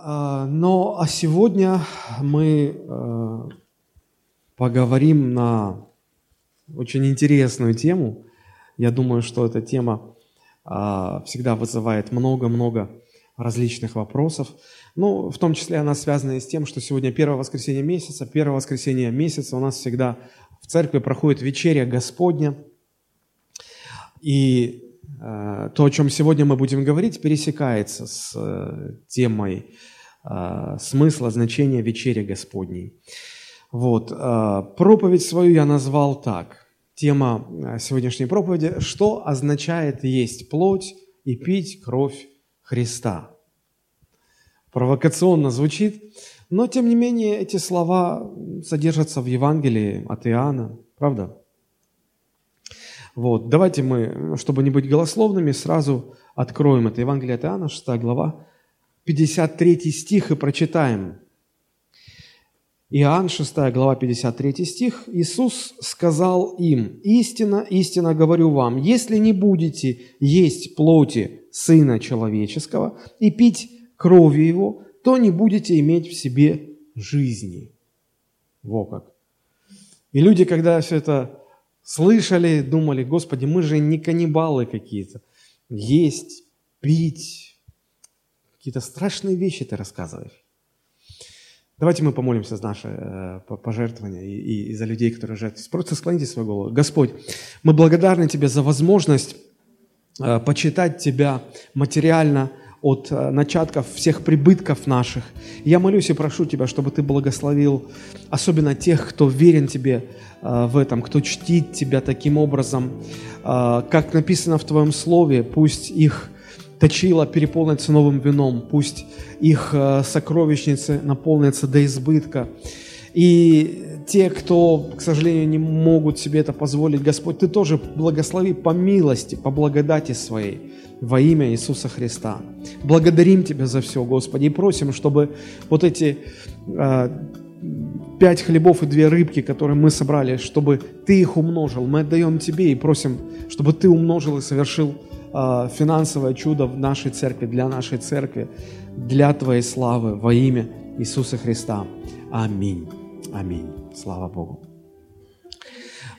А, Но а сегодня мы э, поговорим на очень интересную тему. Я думаю, что эта тема а, всегда вызывает много-много различных вопросов. Ну, в том числе она связана и с тем, что сегодня первое воскресенье месяца. Первое воскресенье месяца у нас всегда в церкви проходит вечеря Господня. И то, о чем сегодня мы будем говорить, пересекается с э, темой э, смысла, значения вечери Господней. Вот. э, проповедь свою я назвал так. Тема э, сегодняшней проповеди – что означает есть плоть и пить кровь Христа. Провокационно звучит, но тем не менее эти слова содержатся в Евангелии от Иоанна, правда? Вот, давайте мы, чтобы не быть голословными, сразу откроем это Евангелие от Иоанна, 6 глава, 53 стих и прочитаем. Иоанн, 6 глава, 53 стих. Иисус сказал им, «Истина, истина говорю вам, если не будете есть плоти Сына Человеческого и пить крови Его, то не будете иметь в себе жизни». Во как. И люди, когда все это слышали, думали, Господи, мы же не каннибалы какие-то. Есть, пить, какие-то страшные вещи ты рассказываешь. Давайте мы помолимся за наше э, и, и за людей, которые жертвуют. Просто склоните свою голову. Господь, мы благодарны Тебе за возможность э, почитать Тебя материально от э, начатков всех прибытков наших. Я молюсь и прошу Тебя, чтобы Ты благословил особенно тех, кто верен Тебе э, в этом, кто чтит Тебя таким образом, э, как написано в Твоем Слове, пусть их точила переполнится новым вином, пусть их сокровищницы наполнятся до избытка. И те, кто, к сожалению, не могут себе это позволить, Господь, Ты тоже благослови по милости, по благодати Своей во имя Иисуса Христа. Благодарим Тебя за все, Господи, и просим, чтобы вот эти э, пять хлебов и две рыбки, которые мы собрали, чтобы Ты их умножил. Мы отдаем Тебе и просим, чтобы Ты умножил и совершил а, финансовое чудо в нашей церкви, для нашей церкви, для Твоей славы во имя Иисуса Христа. Аминь. Аминь. Слава Богу.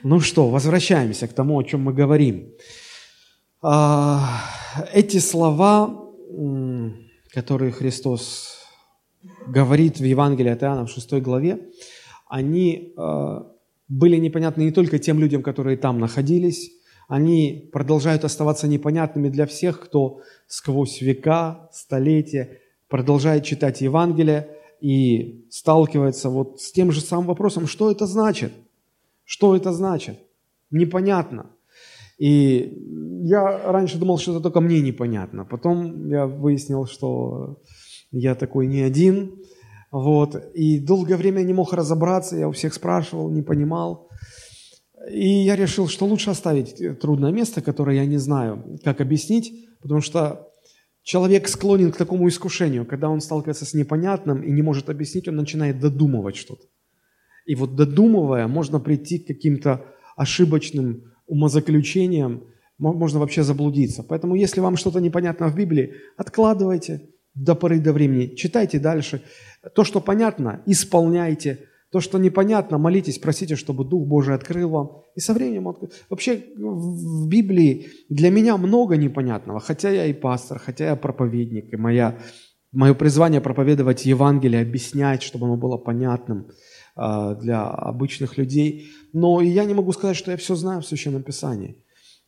Ну что, возвращаемся к тому, о чем мы говорим. А, эти слова, которые Христос говорит в Евангелии от Иоанна в 6 главе, они а, были непонятны не только тем людям, которые там находились, они продолжают оставаться непонятными для всех, кто сквозь века, столетия продолжает читать Евангелие и сталкивается вот с тем же самым вопросом, что это значит? Что это значит? Непонятно. И я раньше думал, что это только мне непонятно. Потом я выяснил, что я такой не один. Вот. И долгое время не мог разобраться, я у всех спрашивал, не понимал. И я решил, что лучше оставить трудное место, которое я не знаю, как объяснить, потому что человек склонен к такому искушению, когда он сталкивается с непонятным и не может объяснить, он начинает додумывать что-то. И вот додумывая, можно прийти к каким-то ошибочным умозаключениям, можно вообще заблудиться. Поэтому, если вам что-то непонятно в Библии, откладывайте до поры до времени, читайте дальше. То, что понятно, исполняйте – то, что непонятно, молитесь, просите, чтобы Дух Божий открыл вам. И со временем... Открыл. Вообще в Библии для меня много непонятного. Хотя я и пастор, хотя я проповедник, и моя, мое призвание проповедовать Евангелие, объяснять, чтобы оно было понятным для обычных людей. Но я не могу сказать, что я все знаю в Священном Писании.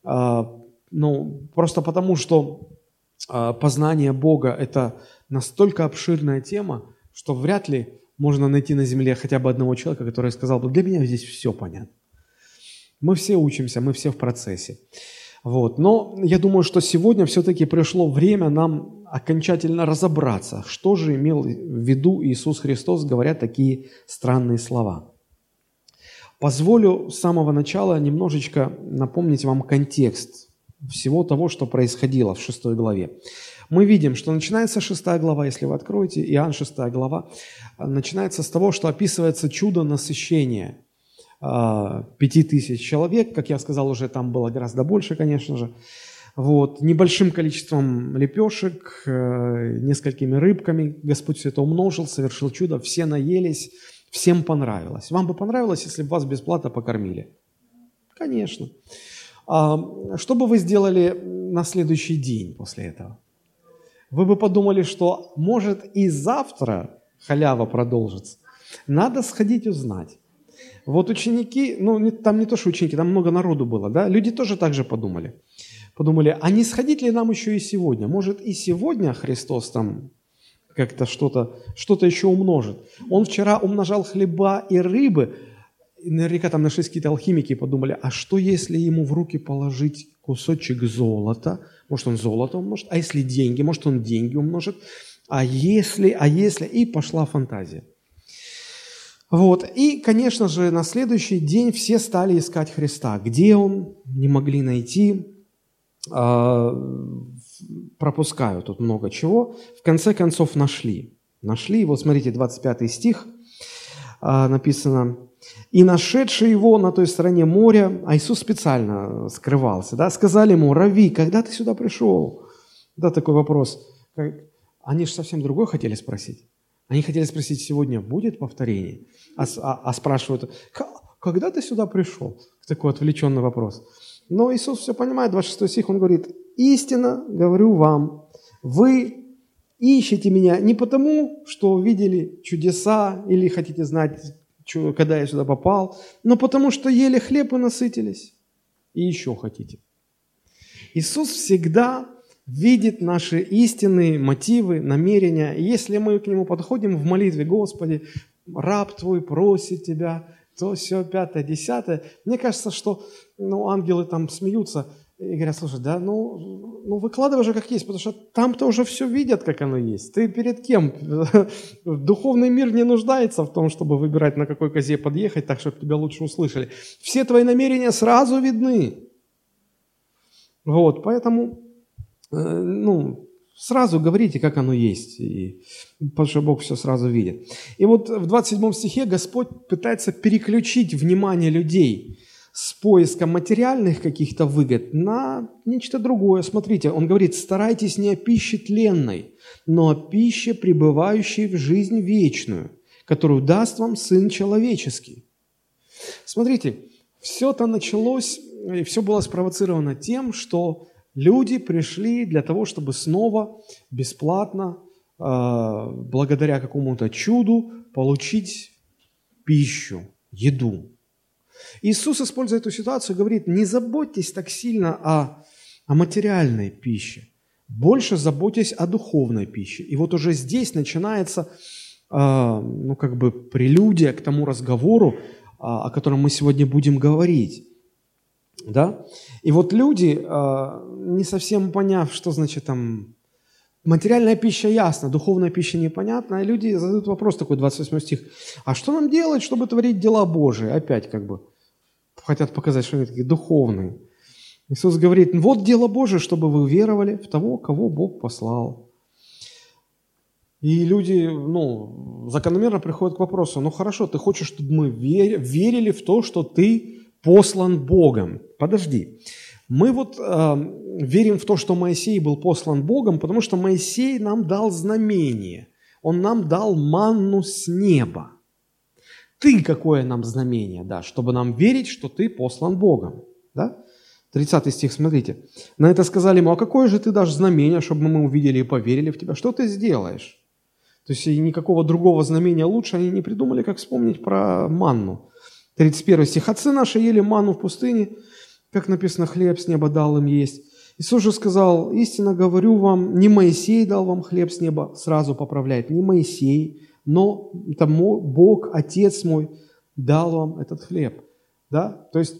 Э, ну, просто потому, что э, познание Бога – это настолько обширная тема, что вряд ли можно найти на земле хотя бы одного человека, который сказал бы, для меня здесь все понятно. Мы все учимся, мы все в процессе. Вот. Но я думаю, что сегодня все-таки пришло время нам окончательно разобраться, что же имел в виду Иисус Христос, говоря такие странные слова. Позволю с самого начала немножечко напомнить вам контекст всего того, что происходило в шестой главе мы видим, что начинается шестая глава, если вы откроете, Иоанн шестая глава, начинается с того, что описывается чудо насыщения а, пяти тысяч человек, как я сказал уже, там было гораздо больше, конечно же. Вот, небольшим количеством лепешек, э, несколькими рыбками. Господь все это умножил, совершил чудо, все наелись, всем понравилось. Вам бы понравилось, если бы вас бесплатно покормили? Конечно. А, что бы вы сделали на следующий день после этого? Вы бы подумали, что может и завтра халява продолжится. Надо сходить узнать. Вот ученики, ну там не то, что ученики, там много народу было, да, люди тоже так же подумали. Подумали, а не сходить ли нам еще и сегодня? Может и сегодня Христос там как-то что-то что еще умножит. Он вчера умножал хлеба и рыбы, и наверняка там нашлись какие-то алхимики и подумали, а что если ему в руки положить кусочек золота? Может, он золото умножит? А если деньги? Может, он деньги умножит? А если, а если? И пошла фантазия. Вот. И, конечно же, на следующий день все стали искать Христа. Где Он? Не могли найти. А, пропускаю тут много чего. В конце концов нашли. Нашли. Вот смотрите, 25 стих а, написано. «И нашедший его на той стороне моря, а Иисус специально скрывался, да, сказали ему, Рави, когда ты сюда пришел?» Да, такой вопрос. Они же совсем другой хотели спросить. Они хотели спросить, сегодня будет повторение? А, а, а спрашивают, когда ты сюда пришел? Такой отвлеченный вопрос. Но Иисус все понимает, 26 стих, Он говорит, истинно говорю вам, вы ищете меня не потому, что видели чудеса или хотите знать, когда я сюда попал, но потому что ели хлеб и насытились. И еще хотите. Иисус всегда видит наши истинные мотивы, намерения. И если мы к Нему подходим в молитве, Господи, раб Твой просит Тебя, то все, пятое, десятое. Мне кажется, что ну, ангелы там смеются и говорят, слушай, да, ну, ну выкладывай же как есть, потому что там-то уже все видят, как оно есть. Ты перед кем? Духовный мир не нуждается в том, чтобы выбирать, на какой козе подъехать, так, чтобы тебя лучше услышали. Все твои намерения сразу видны. Вот, поэтому Э, ну, сразу говорите, как оно есть, и, потому что Бог все сразу видит. И вот в 27 стихе Господь пытается переключить внимание людей с поиска материальных каких-то выгод на нечто другое. Смотрите, он говорит, старайтесь не о пище тленной, но о пище, пребывающей в жизнь вечную, которую даст вам Сын Человеческий. Смотрите, все это началось, и все было спровоцировано тем, что Люди пришли для того, чтобы снова бесплатно, а, благодаря какому-то чуду, получить пищу, еду. Иисус, используя эту ситуацию, говорит, не заботьтесь так сильно о, о материальной пище, больше заботьтесь о духовной пище. И вот уже здесь начинается, э, ну, как бы прелюдия к тому разговору, э, о котором мы сегодня будем говорить. Да? И вот люди, а, не совсем поняв, что значит там материальная пища ясна, духовная пища непонятна, люди задают вопрос такой, 28 стих, а что нам делать, чтобы творить дела Божии? Опять как бы хотят показать, что они такие духовные. Иисус говорит, вот дело Божие, чтобы вы веровали в того, кого Бог послал. И люди, ну, закономерно приходят к вопросу, ну хорошо, ты хочешь, чтобы мы верили в то, что ты послан Богом. Подожди. Мы вот э, верим в то, что Моисей был послан Богом, потому что Моисей нам дал знамение. Он нам дал манну с неба. Ты какое нам знамение да, чтобы нам верить, что ты послан Богом. Да? 30 стих, смотрите. На это сказали ему, а какое же ты дашь знамение, чтобы мы увидели и поверили в тебя? Что ты сделаешь? То есть никакого другого знамения лучше они не придумали, как вспомнить про манну. 31 стих. «Отцы наши ели ману в пустыне, как написано, хлеб с неба дал им есть. Иисус же сказал, истинно говорю вам, не Моисей дал вам хлеб с неба, сразу поправляет, не Моисей, но это Бог, Отец мой, дал вам этот хлеб. Да? То есть,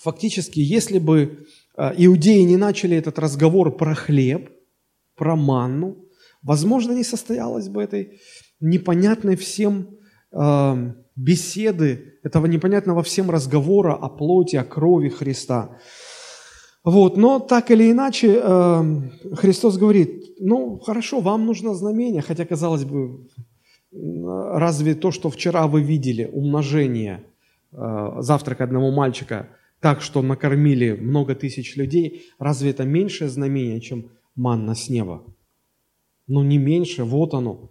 фактически, если бы а, иудеи не начали этот разговор про хлеб, про манну, возможно, не состоялось бы этой непонятной всем э, беседы, этого непонятного всем разговора о плоти, о крови Христа. Вот, но так или иначе, э, Христос говорит, ну, хорошо, вам нужно знамение, хотя, казалось бы, разве то, что вчера вы видели, умножение э, завтрака одного мальчика, так, что накормили много тысяч людей, разве это меньшее знамение, чем манна с неба? Ну, не меньше, вот оно.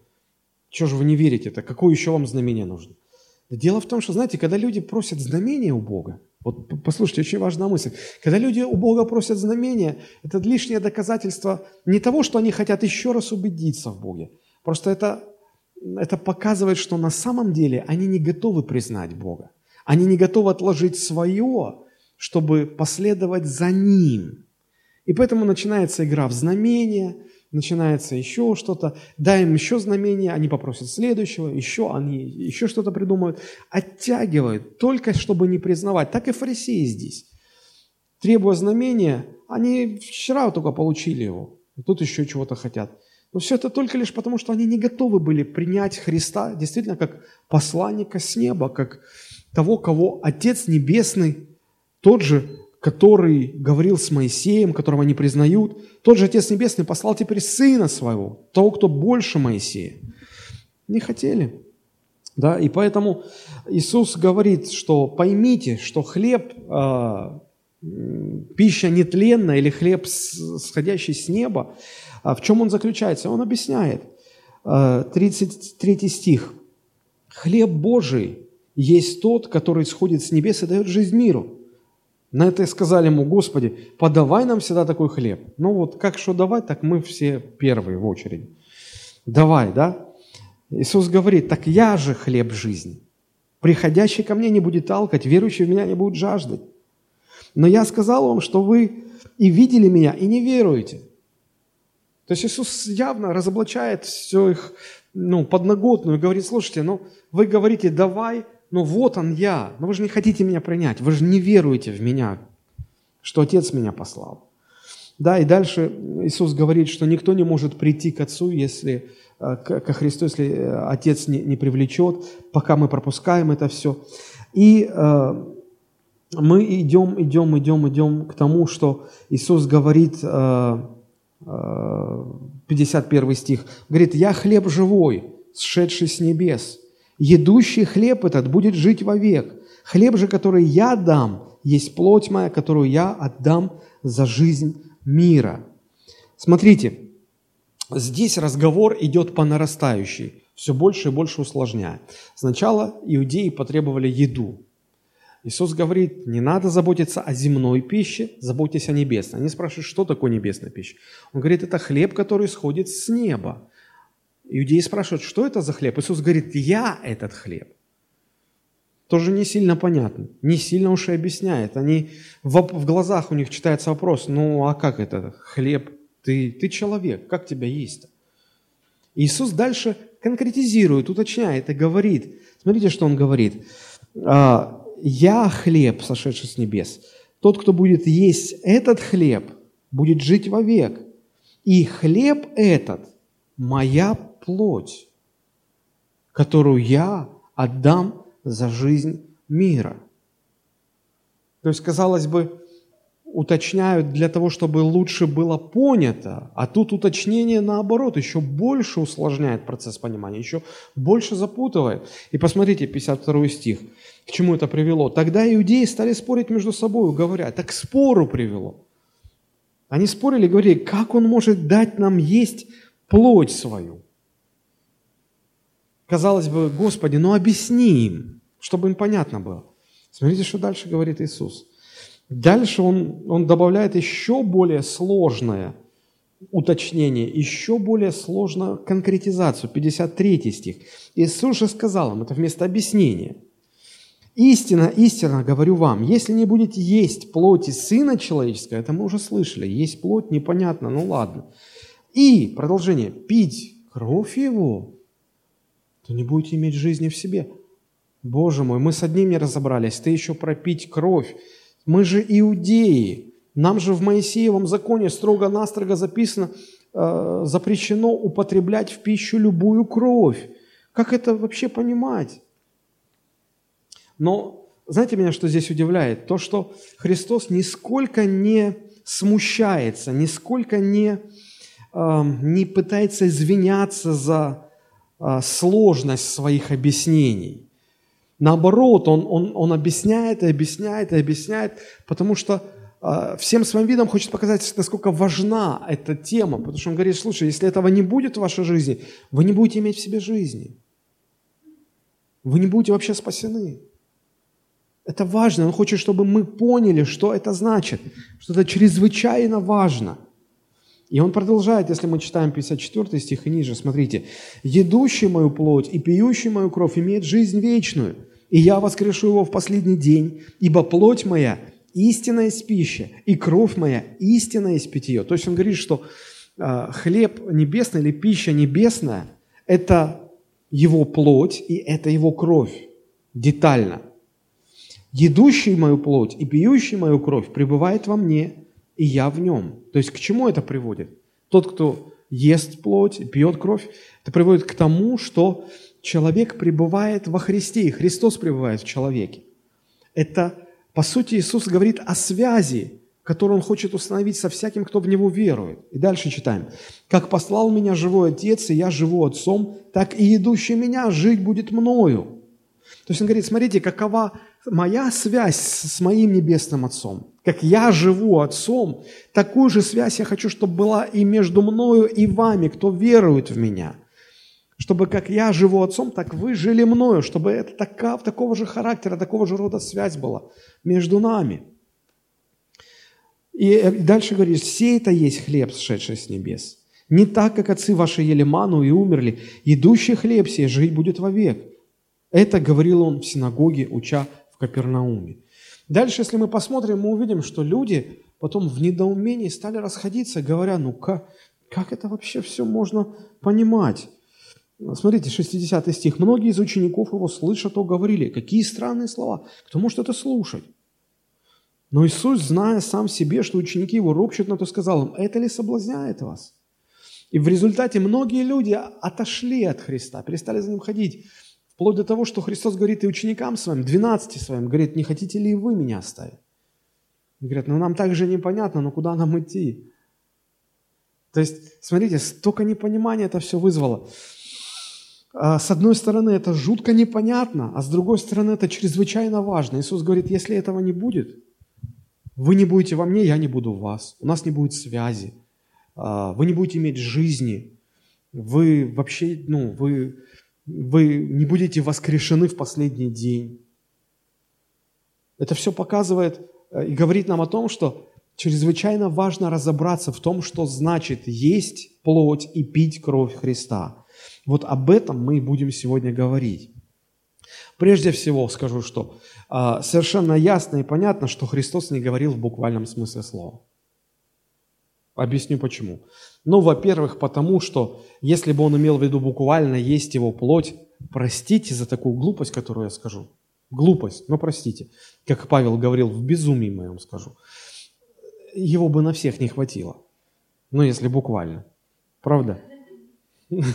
Чего же вы не верите-то? Какое еще вам знамение нужно? Дело в том, что, знаете, когда люди просят знамения у Бога, вот послушайте, очень важная мысль. Когда люди у Бога просят знамения, это лишнее доказательство не того, что они хотят еще раз убедиться в Боге. Просто это, это показывает, что на самом деле они не готовы признать Бога. Они не готовы отложить свое чтобы последовать за Ним. И поэтому начинается игра в знамения, начинается еще что-то, дай им еще знамение, они попросят следующего, еще они еще что-то придумают, оттягивают, только чтобы не признавать. Так и фарисеи здесь. Требуя знамения, они вчера только получили его, тут еще чего-то хотят. Но все это только лишь потому, что они не готовы были принять Христа действительно как посланника с неба, как того, кого Отец Небесный тот же, который говорил с Моисеем, которого они признают, тот же Отец Небесный послал теперь Сына Своего, того, кто больше Моисея. Не хотели. Да, и поэтому Иисус говорит, что поймите, что хлеб, э, пища нетленная или хлеб, сходящий с неба, а в чем он заключается? Он объясняет. 33 э, стих. «Хлеб Божий есть тот, который сходит с небес и дает жизнь миру». На это сказали ему, Господи, подавай нам всегда такой хлеб. Ну вот как что давать, так мы все первые в очереди. Давай, да? Иисус говорит, так я же хлеб жизни. Приходящий ко мне не будет алкать, верующий в меня не будет жаждать. Но я сказал вам, что вы и видели меня, и не веруете. То есть Иисус явно разоблачает все их ну, подноготную и говорит, слушайте, ну вы говорите, давай, ну вот он я, но вы же не хотите меня принять, вы же не веруете в меня, что Отец меня послал. Да, и дальше Иисус говорит, что никто не может прийти к Отцу, если э, ко Христу, если э, Отец не, не привлечет, пока мы пропускаем это все. И э, мы идем, идем, идем, идем к тому, что Иисус говорит, э, э, 51 стих, говорит, «Я хлеб живой, сшедший с небес, Едущий хлеб этот будет жить вовек. Хлеб же, который я дам, есть плоть моя, которую я отдам за жизнь мира. Смотрите, здесь разговор идет по нарастающей, все больше и больше усложняя. Сначала иудеи потребовали еду. Иисус говорит, не надо заботиться о земной пище, заботьтесь о небесной. Они спрашивают, что такое небесная пища? Он говорит, это хлеб, который сходит с неба. Иудеи спрашивают, что это за хлеб? Иисус говорит, я этот хлеб. Тоже не сильно понятно, не сильно уж и объясняет. Они, в, в глазах у них читается вопрос, ну а как это хлеб? Ты, ты человек, как тебя есть-то? Иисус дальше конкретизирует, уточняет и говорит. Смотрите, что он говорит. «А, «Я хлеб, сошедший с небес. Тот, кто будет есть этот хлеб, будет жить вовек. И хлеб этот – моя плоть, которую я отдам за жизнь мира. То есть, казалось бы, уточняют для того, чтобы лучше было понято, а тут уточнение наоборот еще больше усложняет процесс понимания, еще больше запутывает. И посмотрите, 52 стих, к чему это привело. Тогда иудеи стали спорить между собой, говоря, так спору привело. Они спорили, говорили, как он может дать нам есть плоть свою? Казалось бы, Господи, ну объясни им, чтобы им понятно было. Смотрите, что дальше говорит Иисус. Дальше он, он добавляет еще более сложное уточнение, еще более сложную конкретизацию. 53 стих. Иисус же сказал им, это вместо объяснения. Истина, истина, говорю вам, если не будете есть плоти Сына Человеческого, это мы уже слышали, есть плоть, непонятно, ну ладно. И, продолжение, пить кровь Его, то не будете иметь жизни в себе. Боже мой, мы с одним не разобрались, ты еще пропить кровь. Мы же иудеи. Нам же в Моисеевом законе строго-настрого записано, э, запрещено употреблять в пищу любую кровь. Как это вообще понимать? Но знаете меня, что здесь удивляет? То, что Христос нисколько не смущается, нисколько не, не пытается извиняться за а, сложность своих объяснений. Наоборот, он, он, он объясняет и объясняет и объясняет, потому что э, всем своим видом хочет показать, насколько важна эта тема. Потому что он говорит, слушай, если этого не будет в вашей жизни, вы не будете иметь в себе жизни. Вы не будете вообще спасены. Это важно. Он хочет, чтобы мы поняли, что это значит, что это чрезвычайно важно. И он продолжает, если мы читаем 54 стих и ниже, смотрите. «Едущий мою плоть и пьющий мою кровь имеет жизнь вечную, и я воскрешу его в последний день, ибо плоть моя – истинная есть пища, и кровь моя – истинная есть питье». То есть он говорит, что э, хлеб небесный или пища небесная – это его плоть и это его кровь детально – Едущий мою плоть и пьющий мою кровь пребывает во мне, и я в нем. То есть к чему это приводит? Тот, кто ест плоть, пьет кровь, это приводит к тому, что человек пребывает во Христе, и Христос пребывает в человеке. Это, по сути, Иисус говорит о связи, которую Он хочет установить со всяким, кто в Него верует. И дальше читаем. «Как послал меня живой Отец, и я живу Отцом, так и идущий меня жить будет мною». То есть Он говорит, смотрите, какова моя связь с моим Небесным Отцом, как я живу Отцом, такую же связь я хочу, чтобы была и между мною и вами, кто верует в меня. Чтобы как я живу Отцом, так вы жили мною, чтобы это таков, такого же характера, такого же рода связь была между нами. И дальше говорит, все это есть хлеб, сшедший с небес. Не так, как отцы ваши ели ману и умерли. Идущий хлеб сей жить будет вовек. Это говорил он в синагоге, уча Капернауме. Дальше, если мы посмотрим, мы увидим, что люди потом в недоумении стали расходиться, говоря, ну как, как это вообще все можно понимать? Смотрите, 60 стих. «Многие из учеников его, слыша то, говорили, какие странные слова, кто может это слушать?» Но Иисус, зная сам себе, что ученики его ропщут на то, сказал им, «Это ли соблазняет вас?» И в результате многие люди отошли от Христа, перестали за ним ходить. Вплоть до того, что Христос говорит и ученикам своим, 12 своим, говорит, не хотите ли вы меня оставить? Говорят, ну нам так же непонятно, но куда нам идти? То есть, смотрите, столько непонимания это все вызвало. А, с одной стороны, это жутко непонятно, а с другой стороны, это чрезвычайно важно. Иисус говорит, если этого не будет, вы не будете во мне, я не буду в вас. У нас не будет связи. А, вы не будете иметь жизни. Вы вообще, ну, вы вы не будете воскрешены в последний день. Это все показывает э, и говорит нам о том, что чрезвычайно важно разобраться в том, что значит есть плоть и пить кровь Христа. Вот об этом мы будем сегодня говорить. Прежде всего скажу, что э, совершенно ясно и понятно, что Христос не говорил в буквальном смысле слова. Объясню почему. Ну, во-первых, потому что если бы он имел в виду буквально есть его плоть, простите за такую глупость, которую я скажу. Глупость, но простите. Как Павел говорил, в безумии моем скажу. Его бы на всех не хватило. Ну, если буквально. Правда?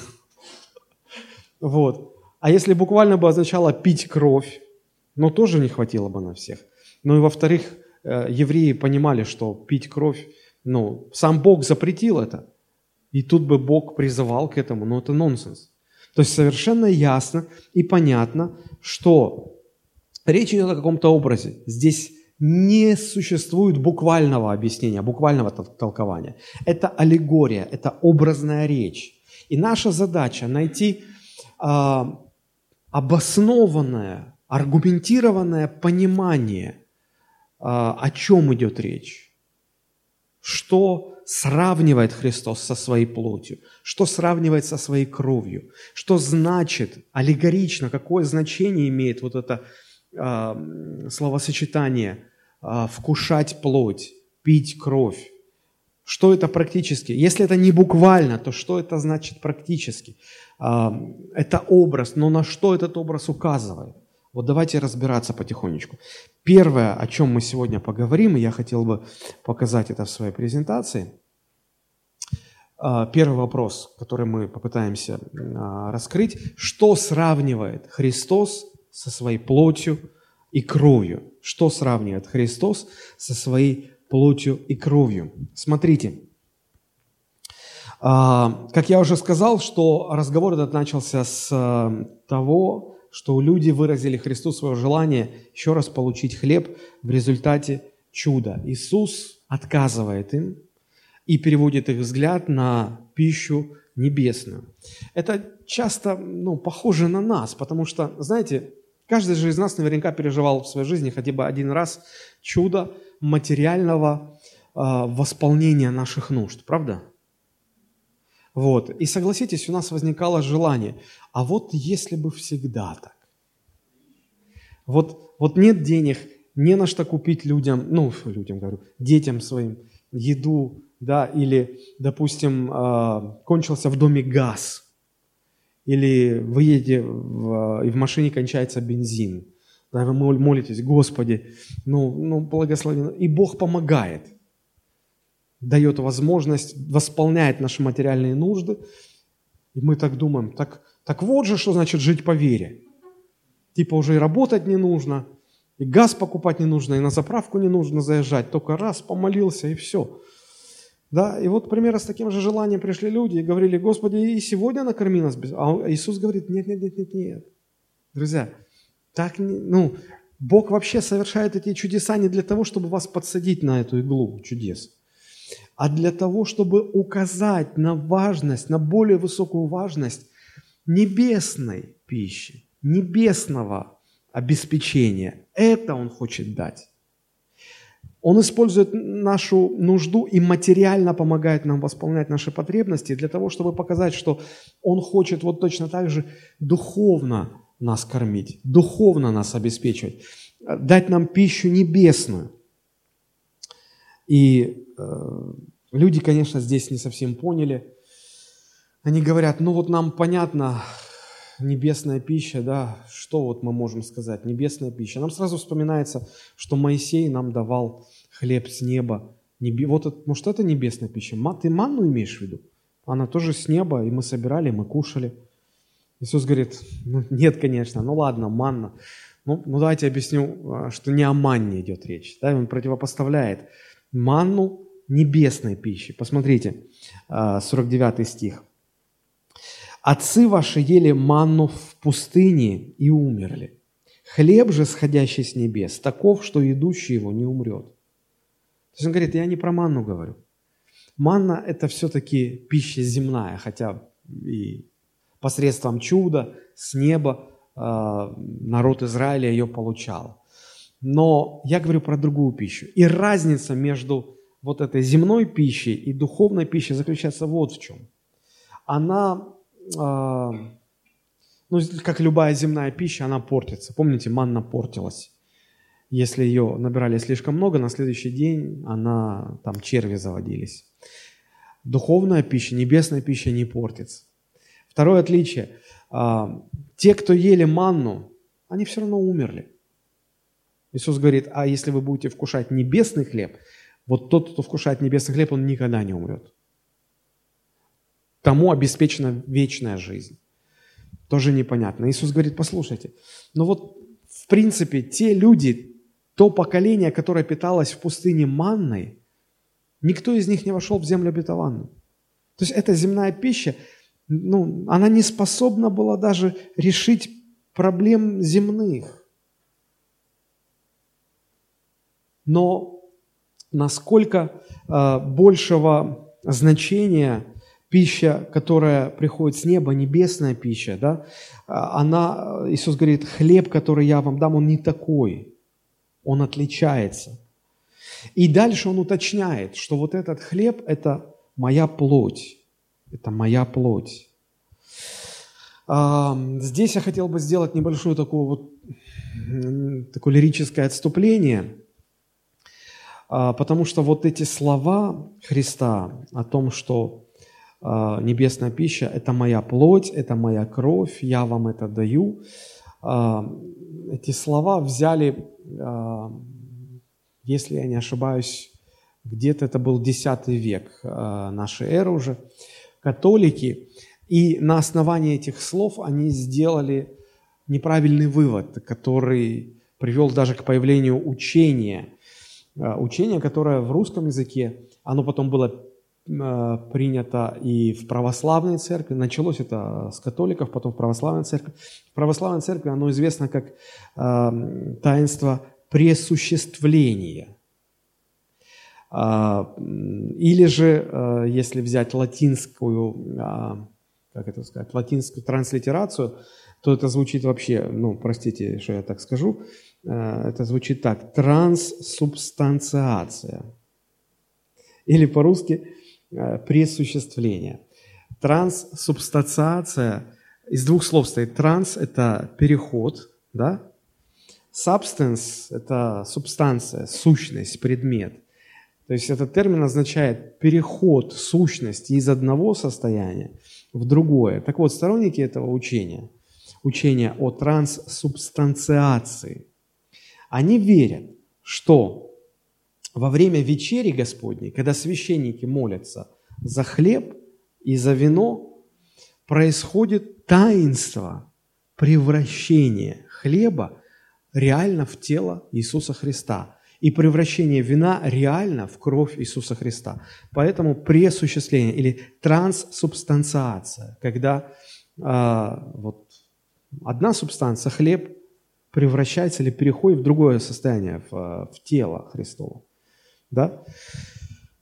Вот. А если буквально бы означало пить кровь, но тоже не хватило бы на всех. Ну и во-вторых, э, евреи понимали, что пить кровь ну, сам Бог запретил это. И тут бы Бог призывал к этому, но это нонсенс. То есть совершенно ясно и понятно, что речь идет о каком-то образе. Здесь не существует буквального объяснения, буквального толкования. Это аллегория, это образная речь. И наша задача найти э, обоснованное, аргументированное понимание, э, о чем идет речь что сравнивает Христос со своей плотью, что сравнивает со своей кровью, что значит аллегорично, какое значение имеет вот это э, словосочетание э, «вкушать плоть», «пить кровь». Что это практически? Если это не буквально, то что это значит практически? Э, это образ, но на что этот образ указывает? Вот давайте разбираться потихонечку. Первое, о чем мы сегодня поговорим, и я хотел бы показать это в своей презентации. А, первый вопрос, который мы попытаемся а, раскрыть. Что сравнивает Христос со своей плотью и кровью? Что сравнивает Христос со своей плотью и кровью? Смотрите. А, как я уже сказал, что разговор этот начался с того, что люди выразили Христу свое желание еще раз получить хлеб в результате чуда. Иисус отказывает им и переводит их взгляд на пищу небесную. Это часто ну, похоже на нас, потому что, знаете, каждый же из нас наверняка переживал в своей жизни хотя бы один раз чудо материального э, восполнения наших нужд, правда? Вот. И согласитесь, у нас возникало желание, а вот если бы всегда так. Вот, вот нет денег, не на что купить людям, ну, людям говорю, детям своим еду, да, или, допустим, а, кончился в доме газ, или вы едете в, и в машине кончается бензин, да, вы молитесь, Господи, ну, ну благослови, и Бог помогает – дает возможность, восполняет наши материальные нужды. И мы так думаем, так, так вот же, что значит жить по вере. Типа уже и работать не нужно, и газ покупать не нужно, и на заправку не нужно заезжать. Только раз помолился, и все. Да, и вот примерно с таким же желанием пришли люди и говорили, Господи, и сегодня накорми нас. Без... А Иисус говорит, нет, нет, нет, нет, нет. Друзья, так, не, ну, Бог вообще совершает эти чудеса не для того, чтобы вас подсадить на эту иглу чудес а для того, чтобы указать на важность, на более высокую важность небесной пищи, небесного обеспечения. Это Он хочет дать. Он использует нашу нужду и материально помогает нам восполнять наши потребности для того, чтобы показать, что Он хочет вот точно так же духовно нас кормить, духовно нас обеспечивать, дать нам пищу небесную. И э, люди, конечно, здесь не совсем поняли. Они говорят, ну вот нам понятно, небесная пища, да, что вот мы можем сказать, небесная пища. Нам сразу вспоминается, что Моисей нам давал хлеб с неба. Небе... Вот, это, может, это небесная пища? Ты манну имеешь в виду? Она тоже с неба, и мы собирали, мы кушали. Иисус говорит, ну, нет, конечно, ну ладно, манна. Ну, ну давайте объясню, а, что не о манне идет речь. Да? Он противопоставляет манну небесной пищи. Посмотрите, 49 а, стих. «Отцы ваши ели манну в пустыне и умерли. Хлеб же, сходящий с небес, таков, что идущий его не умрет». То есть он говорит, я не про манну говорю. Манна – это все-таки пища земная, хотя и посредством чуда с неба а, народ Израиля ее получал. Но я говорю про другую пищу. И разница между вот этой земной пищей и духовной пищей заключается вот в чем. Она, э, ну, как любая земная пища, она портится. Помните, манна портилась. Если ее набирали слишком много, на следующий день она, там черви заводились. Духовная пища, небесная пища не портится. Второе отличие. Э, те, кто ели манну, они все равно умерли. Иисус говорит, а если вы будете вкушать небесный хлеб, вот тот, кто вкушает небесный хлеб, он никогда не умрет. Тому обеспечена вечная жизнь. Тоже непонятно. Иисус говорит, послушайте, ну вот в принципе те люди, то поколение, которое питалось в пустыне манной, никто из них не вошел в землю обетованную. То есть эта земная пища, ну, она не способна была даже решить проблем земных. Но насколько э, большего значения пища, которая приходит с неба, небесная пища, да, она, Иисус говорит, хлеб, который я вам дам, он не такой, он отличается. И дальше он уточняет, что вот этот хлеб – это моя плоть, это моя плоть. Здесь я хотел бы сделать небольшое такое вот такое лирическое отступление – а, потому что вот эти слова Христа о том, что а, небесная пища – это моя плоть, это моя кровь, я вам это даю, а, эти слова взяли, если я не ошибаюсь, где-то это был X век нашей эры уже, католики, и на основании этих слов они сделали неправильный вывод, который привел даже к появлению учения – учение, которое в русском языке, оно потом было э, принято и в православной церкви. Началось это с католиков, потом в православной церкви. В православной церкви оно известно как э, таинство пресуществления. А, или же, э, если взять латинскую, а, как это сказать, латинскую транслитерацию, то это звучит вообще, ну, простите, что я так скажу, э, это звучит так, транссубстанциация. Или по-русски э, пресуществление. Транссубстанциация из двух слов стоит. Транс – это переход, да? Substance – это субстанция, сущность, предмет. То есть этот термин означает переход сущности из одного состояния в другое. Так вот, сторонники этого учения, учения о транссубстанциации, они верят, что во время вечери Господней, когда священники молятся за хлеб и за вино, происходит таинство превращения хлеба реально в тело Иисуса Христа и превращение вина реально в кровь Иисуса Христа. Поэтому пресуществление или транссубстанциация, когда а, вот одна субстанция, хлеб, превращается или переходит в другое состояние, в, в тело Христово да?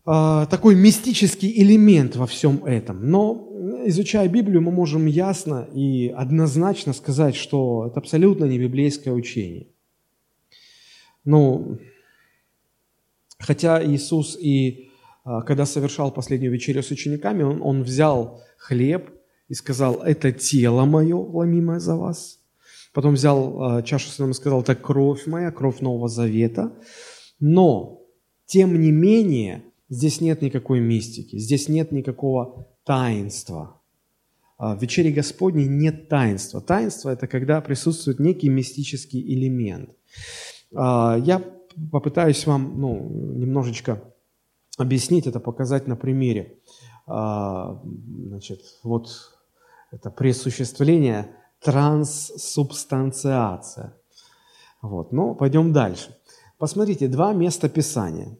А, такой мистический элемент во всем этом. Но, изучая Библию, мы можем ясно и однозначно сказать, что это абсолютно не библейское учение. Ну, хотя Иисус и а, когда совершал последнюю вечерю с учениками, он, он взял хлеб и сказал, это тело мое, ломимое за вас. Потом взял э, чашу с и сказал, это кровь моя, кровь Нового Завета. Но тем не менее, здесь нет никакой мистики, здесь нет никакого таинства. А, в вечере Господней нет таинства. Таинство – это когда присутствует некий мистический элемент. А, я попытаюсь вам ну, немножечко объяснить это, показать на примере. А, значит, вот это пресуществление, транссубстанциация. Вот, но пойдем дальше. Посмотрите, два места Писания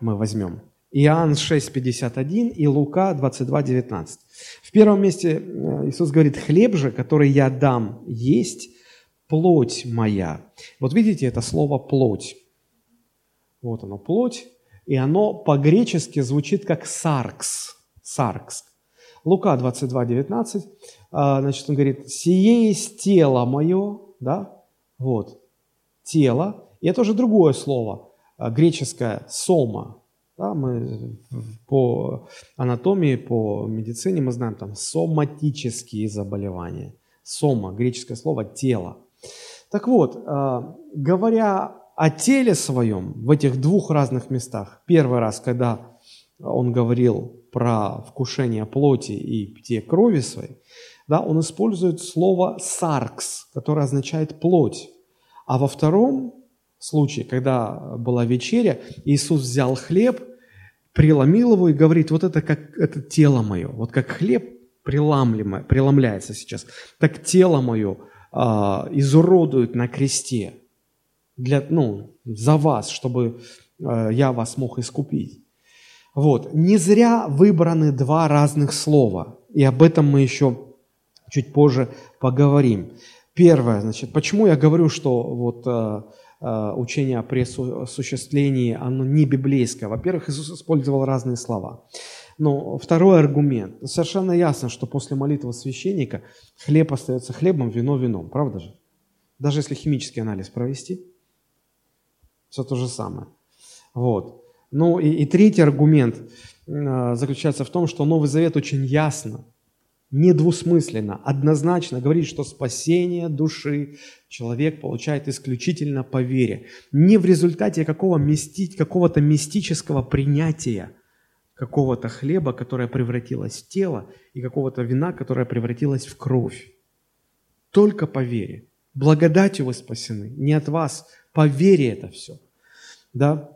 мы возьмем. Иоанн 6,51 и Лука 22,19. В первом месте э, Иисус говорит, «Хлеб же, который я дам есть, плоть моя». Вот видите это слово «плоть». Вот оно, плоть, и оно по-гречески звучит как «саркс». «Саркс». Лука 22,19, а, значит, он говорит, «Сие есть тело мое», да, вот, тело, и это уже другое слово, а, греческое «сома». Да, мы по анатомии, по медицине мы знаем там соматические заболевания. Сома, греческое слово «тело». Так вот, а, говоря о теле своем в этих двух разных местах, первый раз, когда он говорил про вкушение плоти и питье крови своей, да, он использует слово «саркс», которое означает «плоть». А во втором случае, когда была вечеря, Иисус взял хлеб, преломил его и говорит, вот это как это тело мое, вот как хлеб преломляется сейчас, так тело мое а, изуродуют на кресте для, ну, за вас, чтобы а, я вас мог искупить. Вот. Не зря выбраны два разных слова, и об этом мы еще чуть позже поговорим. Первое, значит, почему я говорю, что вот а, Э, учение о пресуществлении, оно не библейское. Во-первых, Иисус использовал разные слова. Но второй аргумент. Совершенно ясно, что после молитвы священника хлеб остается хлебом, вино вином. Правда же? Даже если химический анализ провести, все то же самое. Вот. Ну и, и третий аргумент э, заключается в том, что Новый Завет очень ясно недвусмысленно, однозначно говорит, что спасение души человек получает исключительно по вере. Не в результате какого мисти, какого-то мистического принятия какого-то хлеба, которое превратилось в тело, и какого-то вина, которое превратилось в кровь. Только по вере. Благодатью вы спасены, не от вас, по вере это все. Да?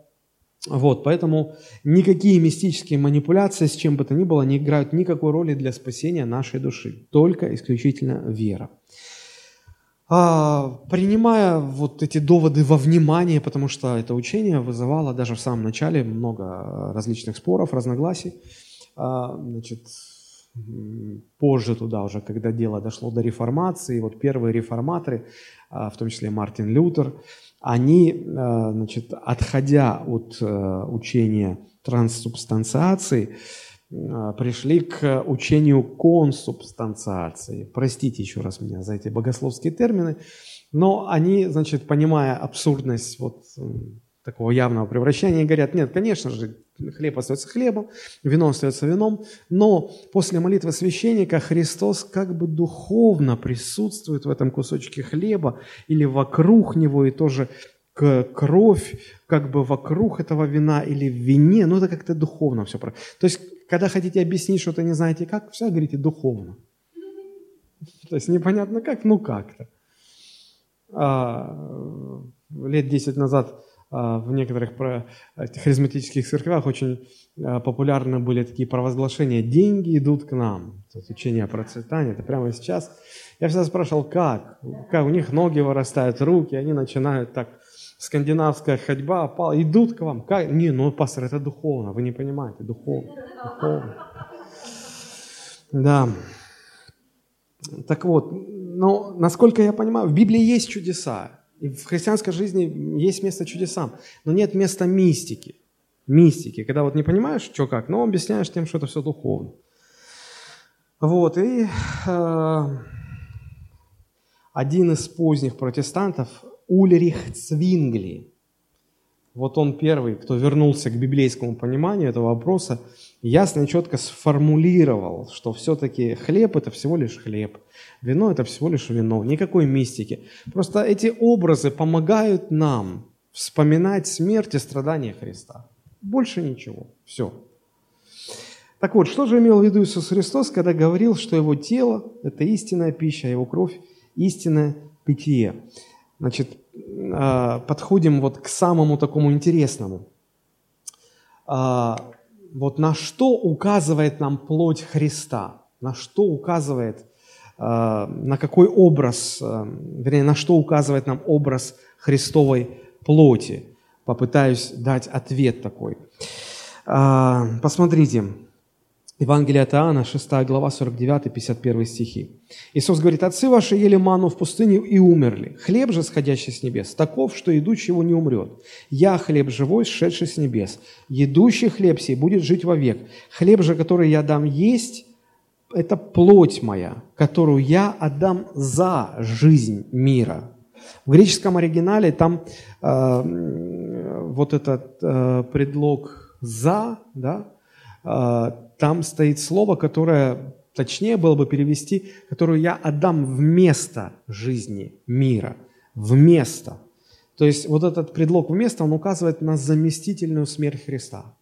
Вот, поэтому никакие мистические манипуляции с чем бы то ни было не играют никакой роли для спасения нашей души, только исключительно вера. А, принимая вот эти доводы во внимание, потому что это учение вызывало даже в самом начале много различных споров, разногласий, а, значит, позже туда уже, когда дело дошло до реформации, вот первые реформаторы, а, в том числе Мартин Лютер, они, а, значит, отходя от э, учения транссубстанциации, пришли к учению консубстанциации. Простите еще раз меня за эти богословские термины, но они, значит, понимая абсурдность вот такого явного превращения, говорят, нет, конечно же, хлеб остается хлебом, вино остается вином, но после молитвы священника Христос как бы духовно присутствует в этом кусочке хлеба или вокруг него, и тоже кровь как бы вокруг этого вина или в вине, ну это как-то духовно все. То есть, когда хотите объяснить что-то не знаете как, все говорите духовно. То есть непонятно как, ну как-то. А, лет 10 назад в некоторых харизматических церквях очень а, популярны были такие провозглашения «деньги идут к нам». Это учение о процветании, это прямо сейчас. Я всегда спрашивал, как? Как у них ноги вырастают, руки, они начинают так, скандинавская ходьба опала, идут к вам. Как? Не, ну, пастор, это духовно, вы не понимаете, духовно. духовно. Да. Так вот, ну, насколько я понимаю, в Библии есть чудеса. И в христианской жизни есть место чудесам, но нет места мистики. Мистики, когда вот не понимаешь, что как, но объясняешь тем, что это все духовно. Вот, и э, один из поздних протестантов, Ульрих Цвингли, вот он первый, кто вернулся к библейскому пониманию этого вопроса, ясно и четко сформулировал, что все-таки хлеб – это всего лишь хлеб, вино – это всего лишь вино, никакой мистики. Просто эти образы помогают нам вспоминать смерть и страдания Христа. Больше ничего. Все. Так вот, что же имел в виду Иисус Христос, когда говорил, что Его тело – это истинная пища, а Его кровь – истинное питье? Значит, а, подходим вот к самому такому интересному. А, вот на что указывает нам плоть Христа? На что указывает, а, на какой образ, вернее, на что указывает нам образ Христовой плоти? Попытаюсь дать ответ такой. Посмотрите, Евангелие от Иоанна, 6 глава, 49-51 стихи. Иисус говорит, «Отцы ваши ели ману в пустыне и умерли. Хлеб же, сходящий с небес, таков, что идущий его не умрет. Я хлеб живой, сшедший с небес. Едущий хлеб сей будет жить вовек. Хлеб же, который я дам есть, это плоть моя, которую я отдам за жизнь мира». В греческом оригинале там э, вот этот э, предлог «за», да, там стоит слово, которое, точнее было бы перевести, которое я отдам вместо жизни мира. Вместо. То есть вот этот предлог «вместо», он указывает на заместительную смерть Христа.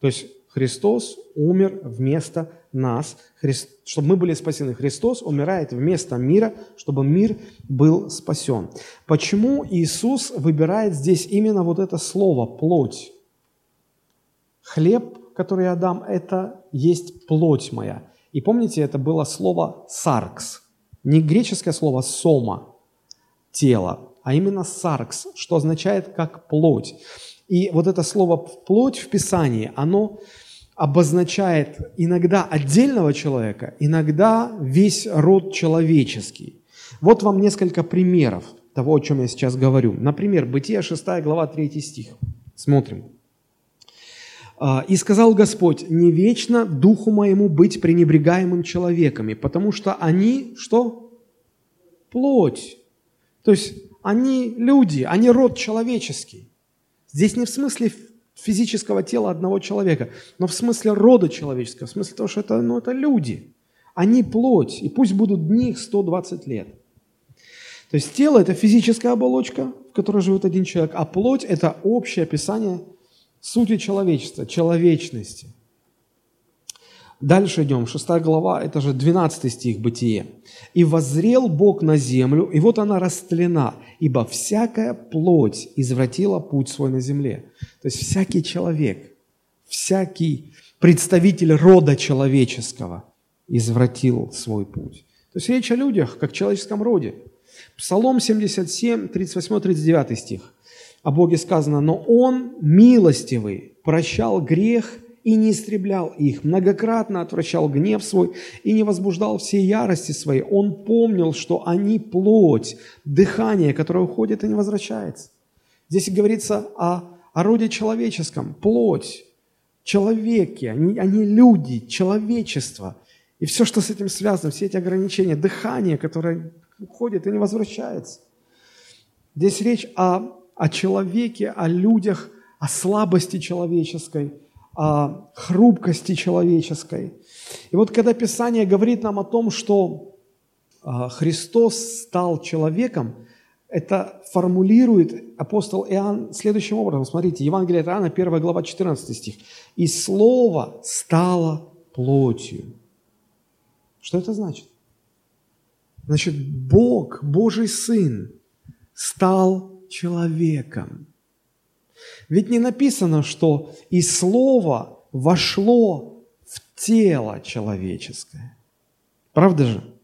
То есть Христос умер вместо нас, Христ, чтобы мы были спасены. Христос умирает вместо мира, чтобы мир был спасен. Почему Иисус выбирает здесь именно вот это слово «плоть»? Хлеб который я дам, это есть плоть моя. И помните, это было слово «саркс». Не греческое слово «сома» – тело, а именно «саркс», что означает как плоть. И вот это слово «плоть» в Писании, оно обозначает иногда отдельного человека, иногда весь род человеческий. Вот вам несколько примеров того, о чем я сейчас говорю. Например, Бытие 6 глава 3 стих. Смотрим. А, «И сказал Господь, не вечно духу моему быть пренебрегаемым человеками, потому что они, что? Плоть. То есть они люди, они род человеческий. Здесь не в смысле физического тела одного человека, но в смысле рода человеческого, в смысле того, что это, ну, это люди. Они плоть, и пусть будут дни их 120 лет. То есть тело – это физическая оболочка, в которой живет один человек, а плоть – это общее описание сути человечества, человечности. Дальше идем, 6 глава, это же 12 стих Бытие. «И воззрел Бог на землю, и вот она растлена, ибо всякая плоть извратила путь свой на земле». То есть всякий человек, всякий представитель рода человеческого извратил свой путь. То есть речь о людях, как в человеческом роде. Псалом 77, 38-39 стих о Боге сказано, но Он милостивый, прощал грех и не истреблял их, многократно отвращал гнев свой и не возбуждал всей ярости своей. Он помнил, что они плоть, дыхание, которое уходит и не возвращается. Здесь говорится о, о роде человеческом, плоть, человеки, они, они люди, человечество. И все, что с этим связано, все эти ограничения, дыхание, которое уходит и не возвращается. Здесь речь о, о человеке, о людях, о слабости человеческой, о хрупкости человеческой. И вот когда Писание говорит нам о том, что а, Христос стал человеком, это формулирует апостол Иоанн следующим образом. Смотрите, Евангелие от Иоанна, 1 глава, 14 стих. «И Слово стало плотью». Что это значит? Значит, Бог, Божий Сын, стал человеком. Ведь не написано, что и Слово вошло в тело человеческое. Правда же?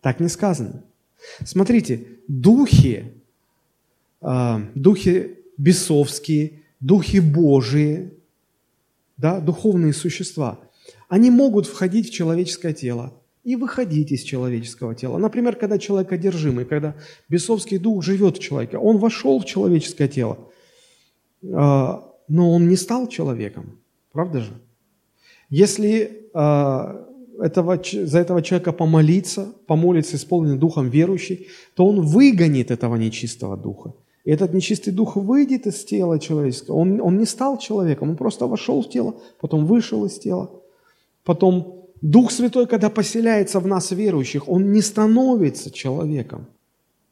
Так не сказано. Смотрите, духи, э, духи бесовские, духи Божии, да, духовные существа, они могут входить в человеческое тело и выходить из человеческого тела. Например, когда человек одержимый, когда бесовский дух живет в человеке, он вошел в человеческое тело, э, но он не стал человеком, правда же? Если э, этого, за этого человека помолиться, помолиться исполненный духом верующий, то он выгонит этого нечистого духа. И этот нечистый дух выйдет из тела человеческого. Он, он не стал человеком, он просто вошел в тело, потом вышел из тела. Потом Дух Святой, когда поселяется в нас верующих, он не становится человеком.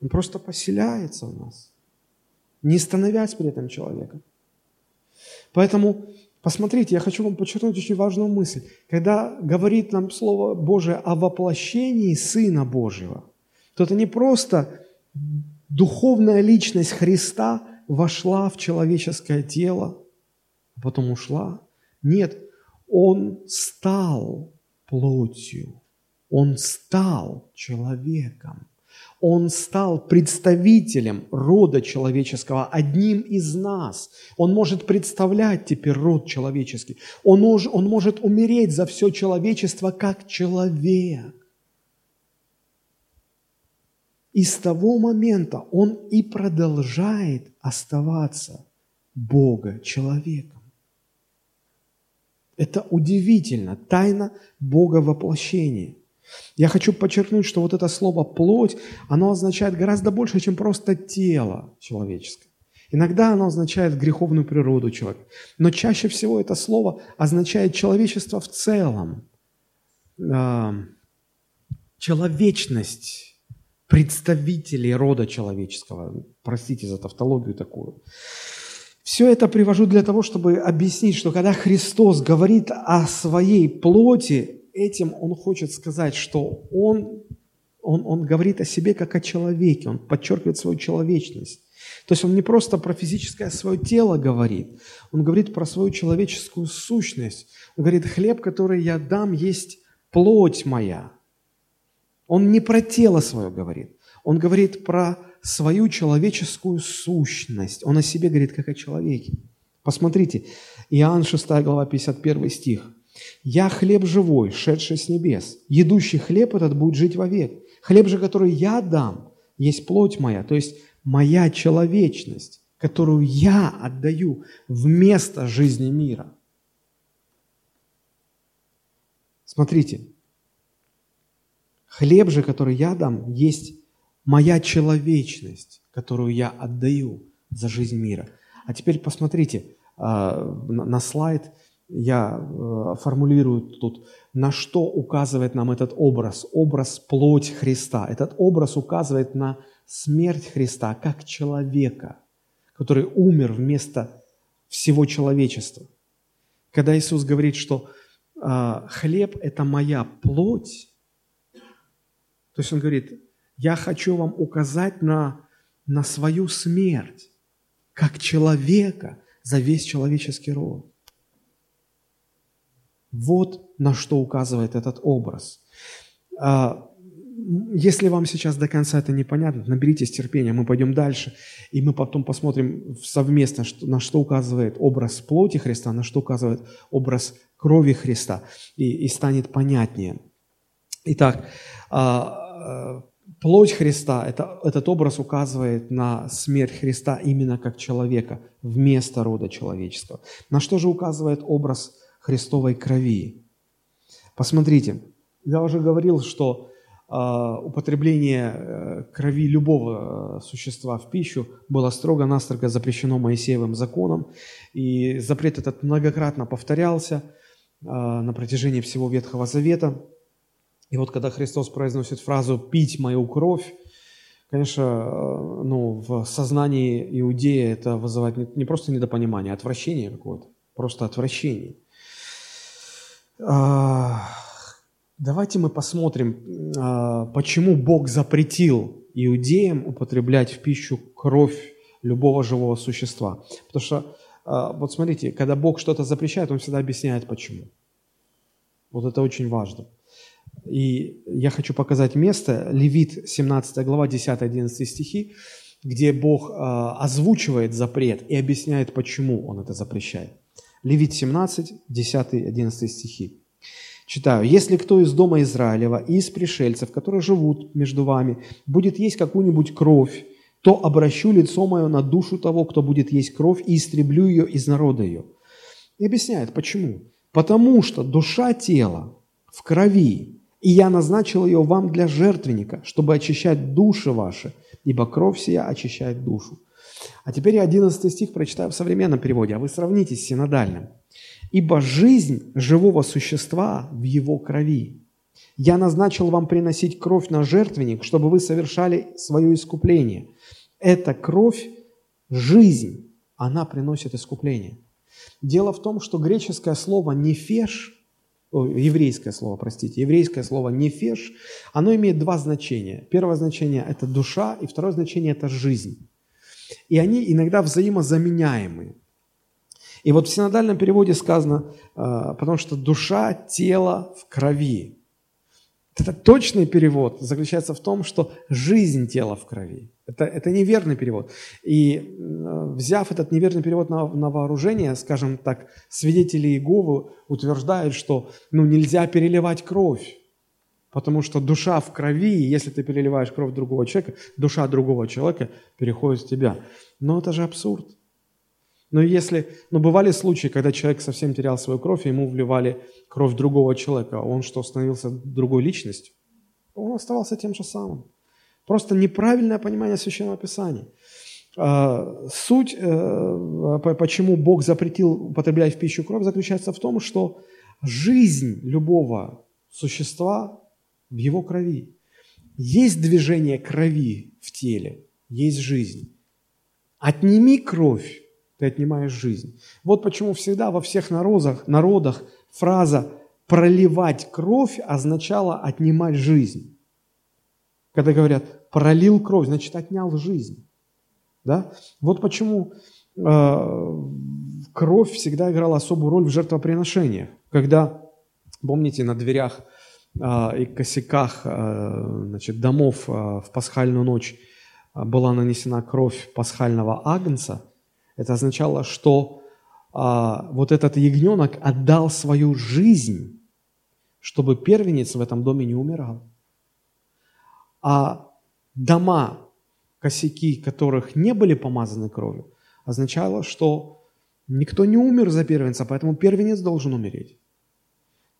Он просто поселяется в нас, не становясь при этом человеком. Поэтому Посмотрите, я хочу вам подчеркнуть очень важную мысль. Когда говорит нам Слово Божие о воплощении Сына Божьего, то это не просто духовная личность Христа вошла в человеческое тело, а потом ушла. Нет, Он стал плотью, Он стал человеком. Он стал представителем рода человеческого, одним из нас. Он может представлять теперь род человеческий. Он, мож, он может умереть за все человечество как человек. И с того момента он и продолжает оставаться Бога человеком. Это удивительно, тайна Бога воплощения – я хочу подчеркнуть, что вот это слово «плоть», оно означает гораздо больше, чем просто тело человеческое. Иногда оно означает греховную природу человека. Но чаще всего это слово означает человечество в целом. А, человечность представителей рода человеческого. Простите за тавтологию такую. Все это привожу для того, чтобы объяснить, что когда Христос говорит о своей плоти, этим он хочет сказать, что он, он, он говорит о себе как о человеке, он подчеркивает свою человечность. То есть он не просто про физическое свое тело говорит, он говорит про свою человеческую сущность. Он говорит, хлеб, который я дам, есть плоть моя. Он не про тело свое говорит, он говорит про свою человеческую сущность. Он о себе говорит как о человеке. Посмотрите, Иоанн 6 глава 51 стих. «Я хлеб живой, шедший с небес. Едущий хлеб этот будет жить вовек. Хлеб же, который я дам, есть плоть моя». То есть моя человечность, которую я отдаю вместо жизни мира. Смотрите, хлеб же, который я дам, есть моя человечность, которую я отдаю за жизнь мира. А теперь посмотрите а, на слайд – я э, формулирую тут, на что указывает нам этот образ, образ плоть Христа. Этот образ указывает на смерть Христа как человека, который умер вместо всего человечества. Когда Иисус говорит, что э, хлеб – это моя плоть, то есть Он говорит, я хочу вам указать на, на свою смерть, как человека за весь человеческий род. Вот на что указывает этот образ. А, если вам сейчас до конца это непонятно, наберитесь терпения, мы пойдем дальше, и мы потом посмотрим совместно, на что указывает образ плоти Христа, на что указывает образ крови Христа, и, и станет понятнее. Итак, а, плоть Христа, это, этот образ указывает на смерть Христа именно как человека, вместо рода человеческого. На что же указывает образ Христовой крови? Посмотрите, я уже говорил, что э, употребление э, крови любого э, существа в пищу было строго-настрого запрещено Моисеевым законом, и запрет этот многократно повторялся э, на протяжении всего Ветхого Завета – и вот когда Христос произносит фразу «пить мою кровь», конечно, э, ну, в сознании иудея это вызывает не просто недопонимание, а отвращение какое-то, просто отвращение. А, давайте мы посмотрим, а, почему Бог запретил иудеям употреблять в пищу кровь любого живого существа. Потому что, а, вот смотрите, когда Бог что-то запрещает, Он всегда объясняет, почему. Вот это очень важно. И я хочу показать место, Левит, 17 глава, 10-11 стихи, где Бог э, озвучивает запрет и объясняет, почему Он это запрещает. Левит 17, 10-11 стихи. Читаю. «Если кто из дома Израилева и из пришельцев, которые живут между вами, будет есть какую-нибудь кровь, то обращу лицо мое на душу того, кто будет есть кровь, и истреблю ее из народа ее». И объясняет, почему. Потому что душа тела в крови, и я назначил ее вам для жертвенника, чтобы очищать души ваши, ибо кровь сия очищает душу. А теперь я 11 стих прочитаю в современном переводе, а вы сравните с синодальным. «Ибо жизнь живого существа в его крови. Я назначил вам приносить кровь на жертвенник, чтобы вы совершали свое искупление. Эта кровь – жизнь, она приносит искупление». Дело в том, что греческое слово «нефеш» еврейское слово, простите, еврейское слово «нефеш», оно имеет два значения. Первое значение – это душа, и второе значение – это жизнь. И они иногда взаимозаменяемые. И вот в синодальном переводе сказано, а, потому что душа, тело в крови. Это точный перевод заключается в том, что жизнь тела в крови. Это, это неверный перевод. И взяв этот неверный перевод на, на вооружение, скажем так, свидетели Иеговы утверждают, что ну, нельзя переливать кровь, потому что душа в крови, и если ты переливаешь кровь другого человека, душа другого человека переходит в тебя. Но это же абсурд. Но если, ну, бывали случаи, когда человек совсем терял свою кровь, и ему вливали кровь другого человека, он что, становился другой личностью? Он оставался тем же самым. Просто неправильное понимание Священного Писания. А, суть, э, почему Бог запретил употреблять в пищу кровь, заключается в том, что жизнь любого существа в его крови. Есть движение крови в теле, есть жизнь. Отними кровь, ты отнимаешь жизнь. Вот почему всегда во всех народах, народах фраза «проливать кровь» означала отнимать жизнь. Когда говорят «пролил кровь», значит отнял жизнь. Да? Вот почему э, кровь всегда играла особую роль в жертвоприношениях. Когда, помните, на дверях э, и косяках э, значит, домов э, в пасхальную ночь э, была нанесена кровь пасхального агнца, это означало, что э, вот этот ягненок отдал свою жизнь, чтобы первенец в этом доме не умирал. А дома, косяки которых не были помазаны кровью, означало, что никто не умер за первенца, поэтому первенец должен умереть.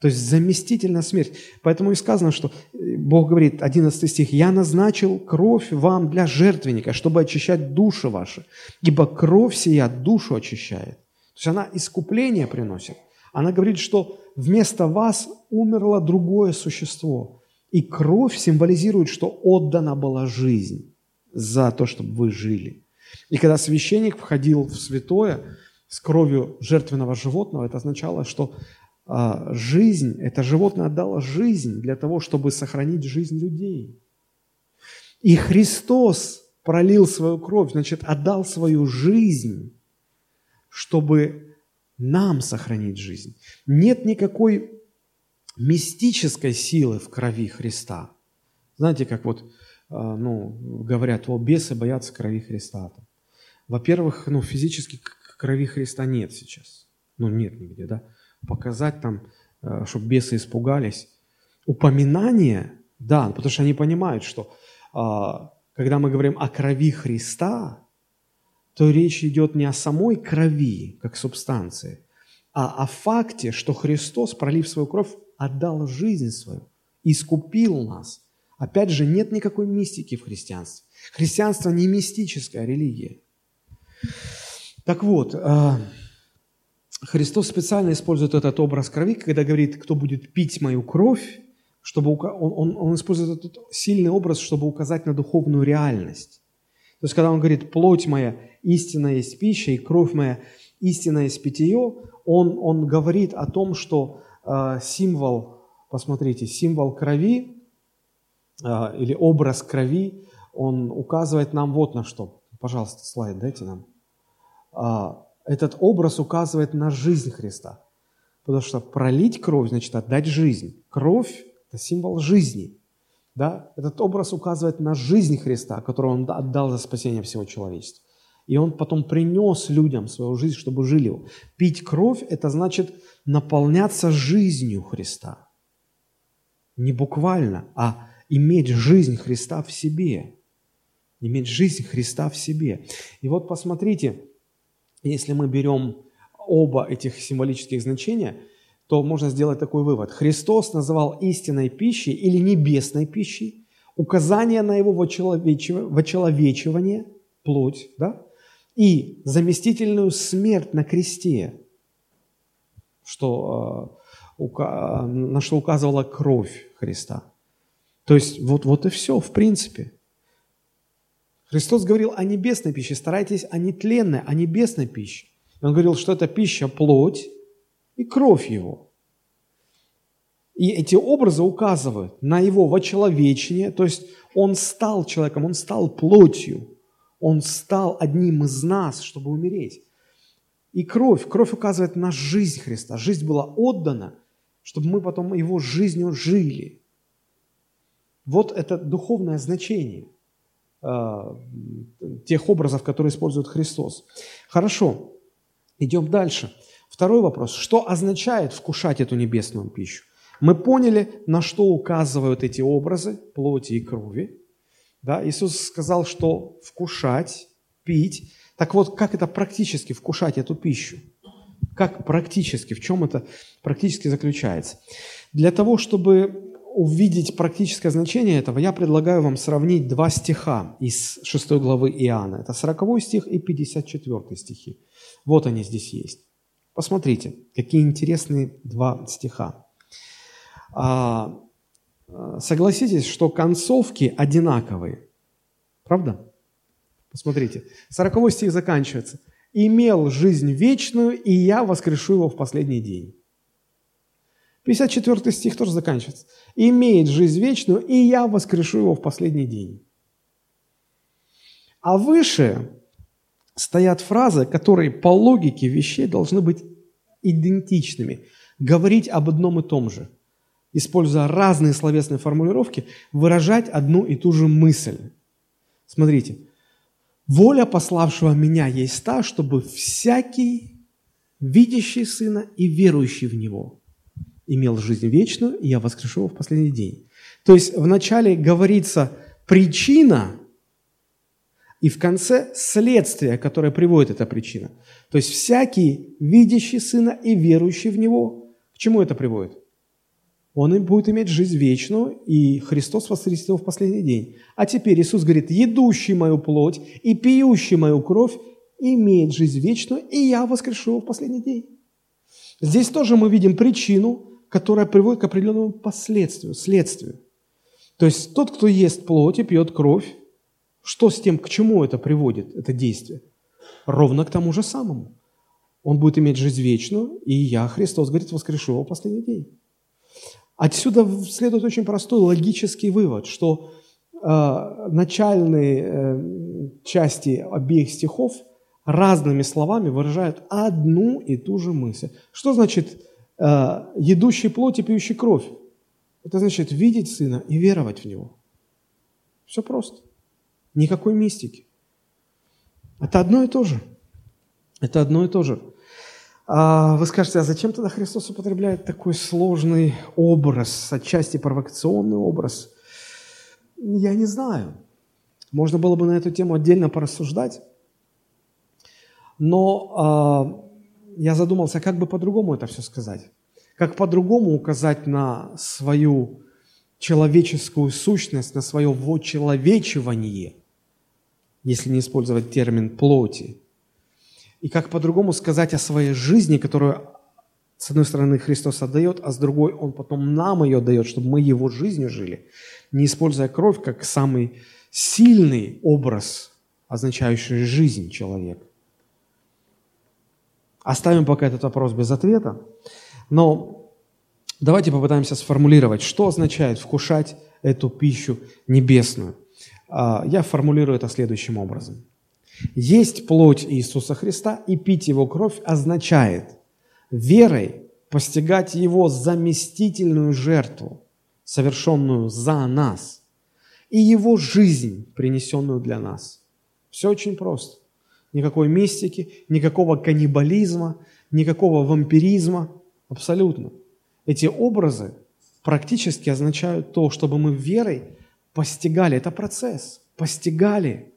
То есть заместительная смерть. Поэтому и сказано, что э, Бог говорит, 11 стих, «Я назначил кровь вам для жертвенника, чтобы очищать души ваши, ибо кровь сия душу очищает». То есть она искупление приносит. Она говорит, что вместо вас умерло другое существо. И кровь символизирует, что отдана была жизнь за то, чтобы вы жили. И когда священник входил в святое с кровью жертвенного животного, это означало, что жизнь, это животное отдало жизнь для того, чтобы сохранить жизнь людей. И Христос пролил свою кровь, значит, отдал свою жизнь, чтобы нам сохранить жизнь. Нет никакой мистической силы в крови Христа – Знаете, как вот, а, ну, говорят, о, бесы боятся крови Христа. Во-первых, ну, физически крови Христа нет сейчас. Ну, нет нигде, да. Показать там, а, чтобы бесы испугались. Упоминание, да, потому что они понимают, что а, когда мы говорим о крови Христа, то речь идет не о самой крови, как субстанции, а о факте, что Христос, пролив свою кровь, отдал жизнь свою, искупил нас. Опять же, нет никакой мистики в христианстве. Христианство не мистическая религия. Так вот, а, Христос специально использует этот образ крови, когда говорит, кто будет пить мою кровь, чтобы он, он, он использует этот сильный образ, чтобы указать на духовную реальность. То есть, когда он говорит, плоть моя истинная есть пища, и кровь моя истинная есть питье, он, он говорит о том, что э, символ, посмотрите, символ крови э, или образ крови, он указывает нам вот на что. Пожалуйста, слайд дайте нам. Этот образ указывает на жизнь Христа. Потому что пролить кровь, значит, отдать жизнь. Кровь это символ жизни. Да? Этот образ указывает на жизнь Христа, которую Он отдал за спасение всего человечества. И Он потом принес людям свою жизнь, чтобы жили его. Пить кровь – это значит наполняться жизнью Христа. Не буквально, а иметь жизнь Христа в себе. Иметь жизнь Христа в себе. И вот посмотрите, если мы берем оба этих символических значения – то можно сделать такой вывод. Христос называл истинной пищей или небесной пищей указание на его вочеловечивание, плоть, да, и заместительную смерть на кресте, что, э, на что указывала кровь Христа. То есть вот, вот и все, в принципе. Христос говорил о небесной пище, старайтесь о нетленной, о небесной пище. Он говорил, что это пища плоть, и кровь его. И эти образы указывают на его вочеловечение, то есть он стал человеком, он стал плотью, он стал одним из нас, чтобы умереть. И кровь, кровь указывает на жизнь Христа. Жизнь была отдана, чтобы мы потом его жизнью жили. Вот это духовное значение тех образов, которые использует Христос. Хорошо, идем дальше. Второй вопрос. Что означает вкушать эту небесную пищу? Мы поняли, на что указывают эти образы плоти и крови. Да? Иисус сказал, что вкушать, пить. Так вот, как это практически вкушать эту пищу? Как практически, в чем это практически заключается? Для того, чтобы увидеть практическое значение этого, я предлагаю вам сравнить два стиха из 6 главы Иоанна. Это 40 стих и 54 стихи. Вот они здесь есть. Посмотрите, какие интересные два стиха. А, согласитесь, что концовки одинаковые. Правда? Посмотрите. 40 стих заканчивается. «Имел жизнь вечную, и я воскрешу его в последний день». 54 стих тоже заканчивается. «Имеет жизнь вечную, и я воскрешу его в последний день». А выше стоят фразы, которые по логике вещей должны быть идентичными, говорить об одном и том же – используя разные словесные формулировки, выражать одну и ту же мысль. Смотрите, воля пославшего меня есть та, чтобы всякий, видящий Сына и верующий в Него, имел жизнь вечную, и я воскрешу его в последний день. То есть вначале говорится причина, и в конце следствие, которое приводит эта причина. То есть всякий, видящий Сына и верующий в Него, к чему это приводит? он им будет иметь жизнь вечную, и Христос воскресит его в последний день. А теперь Иисус говорит, едущий мою плоть и пьющий мою кровь имеет жизнь вечную, и я воскрешу его в последний день. Здесь тоже мы видим причину, которая приводит к определенному последствию, следствию. То есть тот, кто ест плоть и пьет кровь, что с тем, к чему это приводит, это действие? Ровно к тому же самому. Он будет иметь жизнь вечную, и я, Христос, говорит, воскрешу его последний день. Отсюда следует очень простой логический вывод, что э, начальные э, части обеих стихов разными словами выражают одну и ту же мысль. Что значит «едущий плоть и пьющий кровь»? Это значит видеть Сына и веровать в Него. Все просто. Никакой мистики. Это одно и то же. Это одно и то же. А вы скажете, а зачем тогда Христос употребляет такой сложный образ, отчасти провокационный образ? Я не знаю. Можно было бы на эту тему отдельно порассуждать. Но э, я задумался, как бы по-другому это все сказать. Как по-другому указать на свою человеческую сущность, на свое вочеловечивание, если не использовать термин плоти. И как по-другому сказать о своей жизни, которую, с одной стороны, Христос отдает, а с другой Он потом нам ее дает, чтобы мы Его жизнью жили, не используя кровь как самый сильный образ, означающий жизнь человека. Оставим пока этот вопрос без ответа, но давайте попытаемся сформулировать, что означает вкушать эту пищу небесную. А, я формулирую это следующим образом. Есть плоть Иисуса Христа и пить Его кровь означает верой постигать Его заместительную жертву, совершенную за нас, и Его жизнь, принесенную для нас. Все очень просто никакой мистики, никакого каннибализма, никакого вампиризма. Абсолютно. Эти образы практически означают то, чтобы мы верой постигали, это процесс, постигали,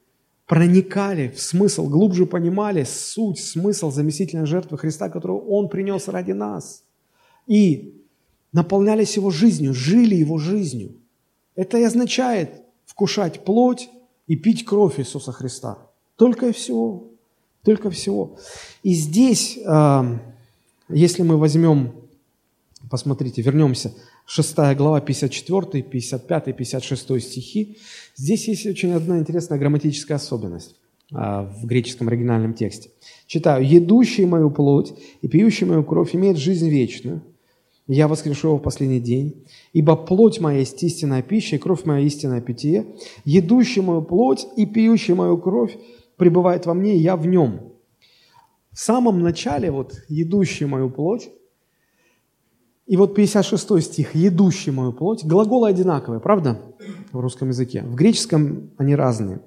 проникали в смысл, глубже понимали суть, смысл заместительной жертвы Христа, которую Он принес ради нас. И наполнялись Его жизнью, жили Его жизнью. Это и означает вкушать плоть и пить кровь Иисуса Христа. Только и всего. Только всего. И здесь, если мы возьмем, посмотрите, вернемся, 6 глава, 54, 55, 56 стихи, здесь есть очень одна интересная грамматическая особенность а, в греческом оригинальном тексте. Читаю. «Едущий мою плоть и пьющий мою кровь имеет жизнь вечную, я воскрешу его в последний день, ибо плоть моя есть истинная пища, и кровь моя истинное питье. Едущий мою плоть и пьющий мою кровь пребывает во мне, и я в нем. В самом начале, вот, едущий мою плоть, и вот 56 стих, едущий мою плоть, глаголы одинаковые, правда, в русском языке? В греческом они разные.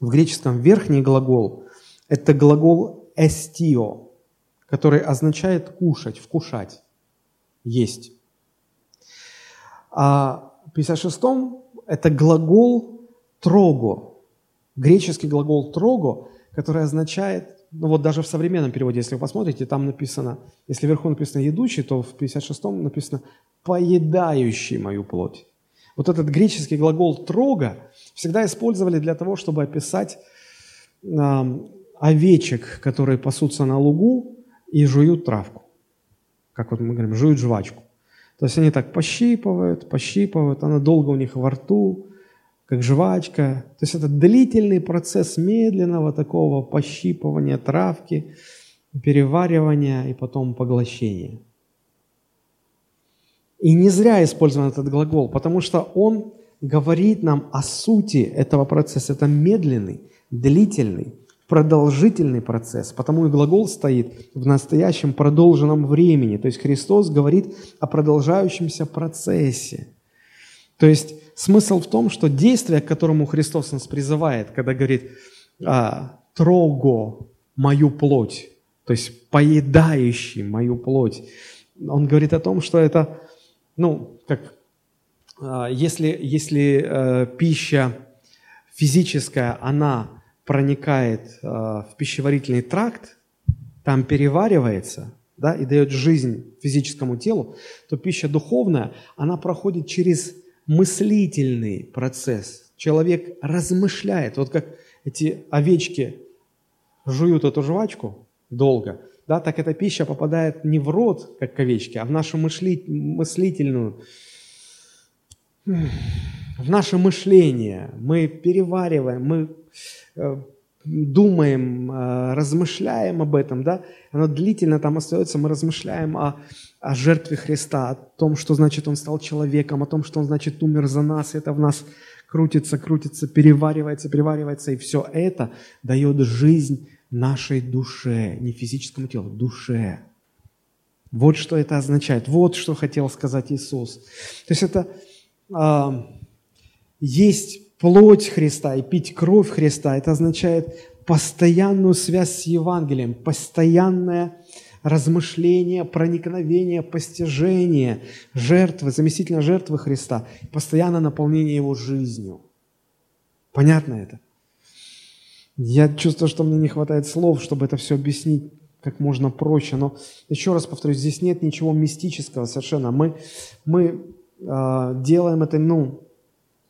В греческом верхний глагол – это глагол «эстио», который означает «кушать», «вкушать», «есть». А в 56-м это глагол «трого», Греческий глагол «трого», который означает, ну вот даже в современном переводе, если вы посмотрите, там написано, если вверху написано «едущий», то в 56-м написано «поедающий мою плоть». Вот этот греческий глагол «трога» всегда использовали для того, чтобы описать э, овечек, которые пасутся на лугу и жуют травку. Как вот мы говорим, жуют жвачку. То есть они так пощипывают, пощипывают, она долго у них во рту, как жвачка. То есть это длительный процесс медленного такого пощипывания травки, переваривания и потом поглощения. И не зря использован этот глагол, потому что он говорит нам о сути этого процесса. Это медленный, длительный, продолжительный процесс, потому и глагол стоит в настоящем продолженном времени. То есть Христос говорит о продолжающемся процессе. То есть смысл в том, что действие, к которому Христос нас призывает, когда говорит а, «трого мою плоть», то есть поедающий мою плоть, он говорит о том, что это, ну, как, а, если, если э, пища физическая, она проникает э, в пищеварительный тракт, там переваривается, да, и дает жизнь физическому телу, то пища духовная, она проходит через мыслительный процесс. Человек размышляет. Вот как эти овечки жуют эту жвачку долго, да, так эта пища попадает не в рот, как овечки, а в нашу мысли, мыслительную, в наше мышление. Мы перевариваем, мы э, думаем, э, размышляем об этом, да, оно длительно там остается, мы размышляем о, о жертве Христа, о том, что значит Он стал человеком, о том, что Он, значит, умер за нас, и это в нас крутится, крутится, переваривается, переваривается, и все это дает жизнь нашей душе, не физическому телу, душе. Вот что это означает, вот что хотел сказать Иисус. То есть это э, есть плоть Христа и пить кровь Христа, это означает постоянную связь с Евангелием, постоянное размышление, проникновение, постижение жертвы, заместительно жертвы Христа, постоянное наполнение Его жизнью. Понятно это? Я чувствую, что мне не хватает слов, чтобы это все объяснить как можно проще. Но еще раз повторюсь, здесь нет ничего мистического совершенно. Мы, мы э, делаем это, ну,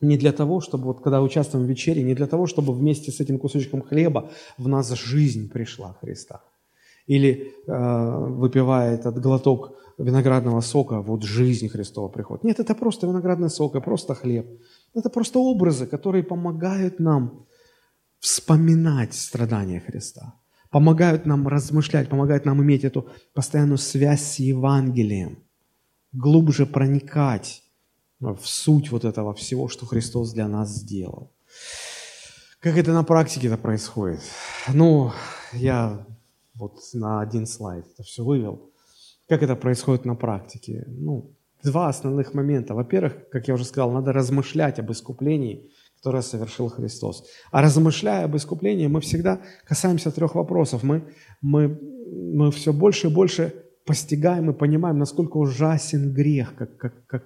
не для того, чтобы, вот когда участвуем в вечере, не для того, чтобы вместе с этим кусочком хлеба в нас жизнь пришла Христа. Или э, выпивая этот глоток виноградного сока, вот жизнь Христова приходит. Нет, это просто виноградный сок, это просто хлеб. Это просто образы, которые помогают нам вспоминать страдания Христа, помогают нам размышлять, помогают нам иметь эту постоянную связь с Евангелием, глубже проникать в суть вот этого всего, что Христос для нас сделал. Как это на практике это происходит? Ну, я вот на один слайд это все вывел. Как это происходит на практике? Ну, два основных момента. Во-первых, как я уже сказал, надо размышлять об искуплении – которое совершил Христос. А размышляя об искуплении, мы всегда касаемся трех вопросов. Мы, мы, мы все больше и больше постигаем и понимаем, насколько ужасен грех, как, как, как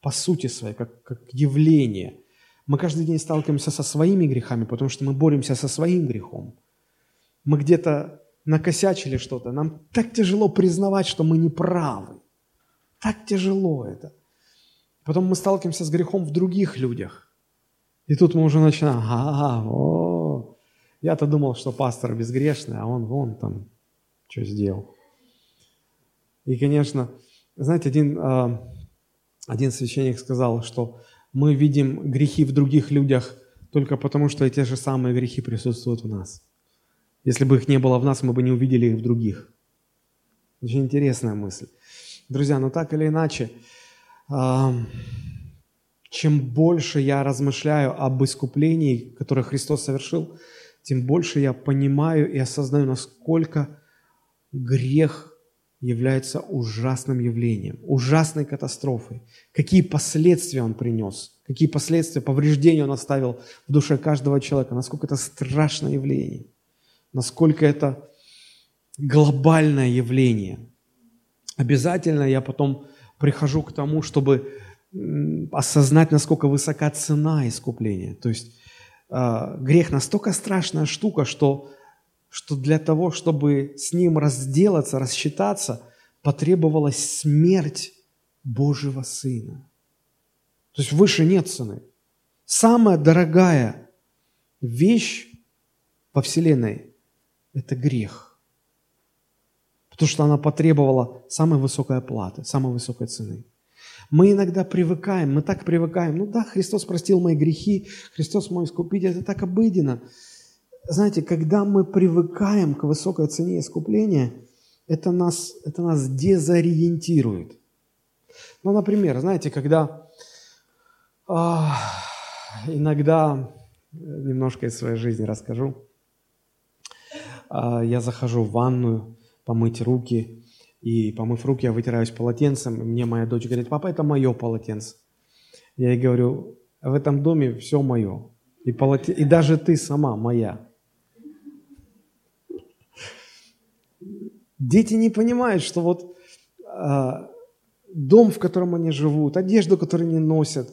по сути своей, как, как явление. Мы каждый день сталкиваемся со своими грехами, потому что мы боремся со своим грехом. Мы где-то накосячили что-то. Нам так тяжело признавать, что мы не правы. Так тяжело это. Потом мы сталкиваемся с грехом в других людях. И тут мы уже начинаем, ага, о, я-то думал, что пастор безгрешный, а он вон там что сделал. И, конечно, знаете, один, а, один священник сказал, что мы видим грехи в других людях только потому, что эти же самые грехи присутствуют в нас. Если бы их не было в нас, мы бы не увидели их в других. Очень интересная мысль. Друзья, но так или иначе, чем больше я размышляю об искуплении, которое Христос совершил, тем больше я понимаю и осознаю, насколько грех является ужасным явлением, ужасной катастрофой. Какие последствия он принес, какие последствия, повреждения он оставил в душе каждого человека, насколько это страшное явление, насколько это глобальное явление. Обязательно я потом прихожу к тому, чтобы осознать, насколько высока цена искупления. То есть э, грех настолько страшная штука, что, что для того, чтобы с ним разделаться, рассчитаться, потребовалась смерть Божьего Сына. То есть выше нет цены. Самая дорогая вещь во Вселенной – это грех. Потому что она потребовала самой высокой оплаты, самой высокой цены. Мы иногда привыкаем, мы так привыкаем. Ну да, Христос простил мои грехи, Христос мой искупитель, это так обыденно. Знаете, когда мы привыкаем к высокой цене искупления, это нас, это нас дезориентирует. Ну, например, знаете, когда а, иногда, немножко из своей жизни расскажу, я захожу в ванную помыть руки, и, помыв руки, я вытираюсь полотенцем. И мне моя дочь говорит, папа, это мое полотенце. Я ей говорю, в этом доме все мое. И, полотен... и даже ты сама моя. Дети не понимают, что вот а, дом, в котором они живут, одежду, которую они носят,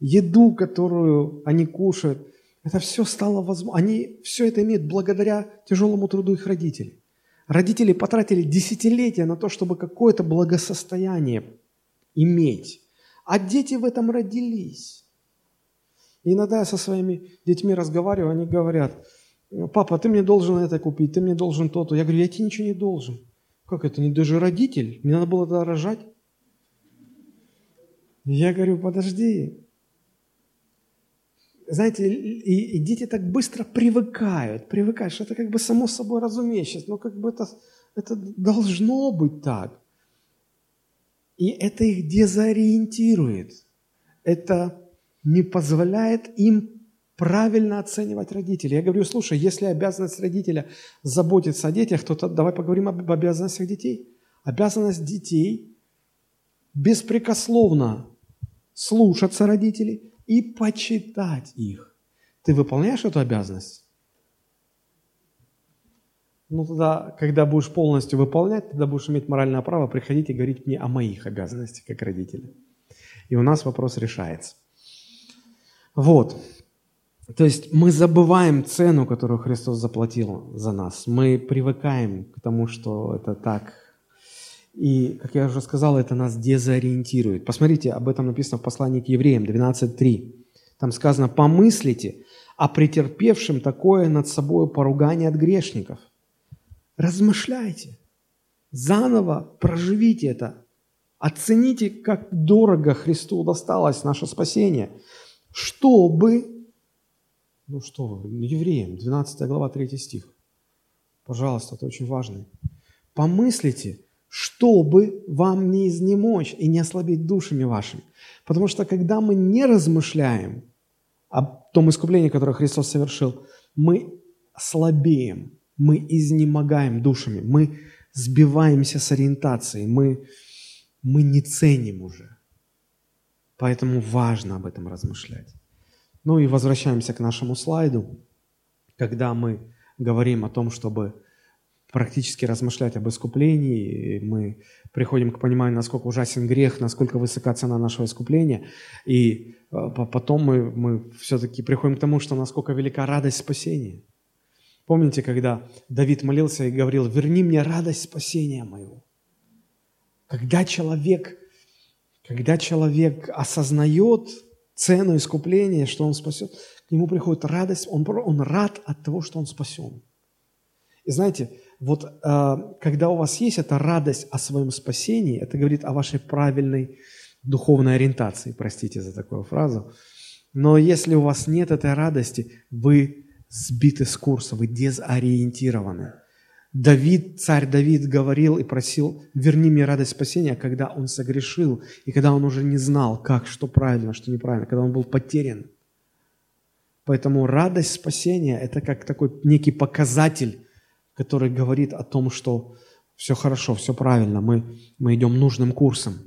еду, которую они кушают, это все стало возможно. Они все это имеют благодаря тяжелому труду их родителей. Родители потратили десятилетия на то, чтобы какое-то благосостояние иметь. А дети в этом родились. И иногда я со своими детьми разговариваю, они говорят, папа, ты мне должен это купить, ты мне должен то-то. Я говорю, я тебе ничего не должен. Как это, не даже родитель? Мне надо было тогда рожать. Я говорю, подожди, знаете, и, и дети так быстро привыкают, привыкают, что это как бы само собой разумеющееся, но как бы это, это должно быть так. И это их дезориентирует. Это не позволяет им правильно оценивать родителей. Я говорю, слушай, если обязанность родителя заботиться о детях, то давай поговорим об обязанностях детей. Обязанность детей беспрекословно слушаться родителей, и почитать их. Ты выполняешь эту обязанность? Ну тогда, когда будешь полностью выполнять, тогда будешь иметь моральное право приходить и говорить мне о моих обязанностях как родителя. И у нас вопрос решается. Вот. То есть мы забываем цену, которую Христос заплатил за нас. Мы привыкаем к тому, что это так. И, как я уже сказал, это нас дезориентирует. Посмотрите, об этом написано в послании к евреям 12.3. Там сказано, помыслите о претерпевшем такое над собой поругание от грешников. Размышляйте, заново проживите это, оцените, как дорого Христу досталось наше спасение, чтобы ну что вы, евреям, 12 глава, 3 стих. Пожалуйста, это очень важно. Помыслите, чтобы вам не изнемочь и не ослабить душами вашими. Потому что когда мы не размышляем о том искуплении, которое Христос совершил, мы слабеем, мы изнемогаем душами, мы сбиваемся с ориентацией, мы, мы не ценим уже. Поэтому важно об этом размышлять. Ну и возвращаемся к нашему слайду, когда мы говорим о том, чтобы практически размышлять об искуплении, мы приходим к пониманию, насколько ужасен грех, насколько высока цена нашего искупления, и э, потом мы, мы все-таки приходим к тому, что насколько велика радость спасения. Помните, когда Давид молился и говорил, верни мне радость спасения моего. Когда человек, когда человек осознает цену искупления, что он спасет, к нему приходит радость, он, он рад от того, что он спасен. И знаете, вот э, когда у вас есть эта радость о своем спасении, это говорит о вашей правильной духовной ориентации, простите за такую фразу, но если у вас нет этой радости, вы сбиты с курса, вы дезориентированы. Давид, царь Давид говорил и просил, верни мне радость спасения, когда он согрешил, и когда он уже не знал, как, что правильно, что неправильно, когда он был потерян. Поэтому радость спасения – это как такой некий показатель, который говорит о том, что все хорошо, все правильно, мы, мы идем нужным курсом.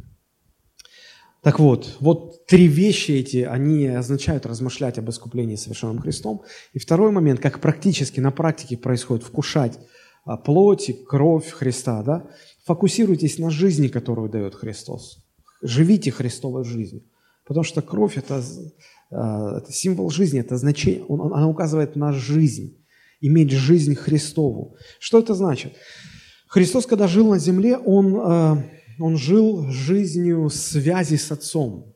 Так вот, вот три вещи эти, они означают размышлять об искуплении совершенным Христом. И второй момент, как практически на практике происходит, вкушать а, плоть и кровь Христа, да? Фокусируйтесь на жизни, которую дает Христос. Живите Христовой жизнью. Потому что кровь это, а, это символ жизни, это значение, она указывает на жизнь, иметь жизнь Христову. Что это значит? Христос, когда жил на земле, он, а, он жил жизнью связи с Отцом.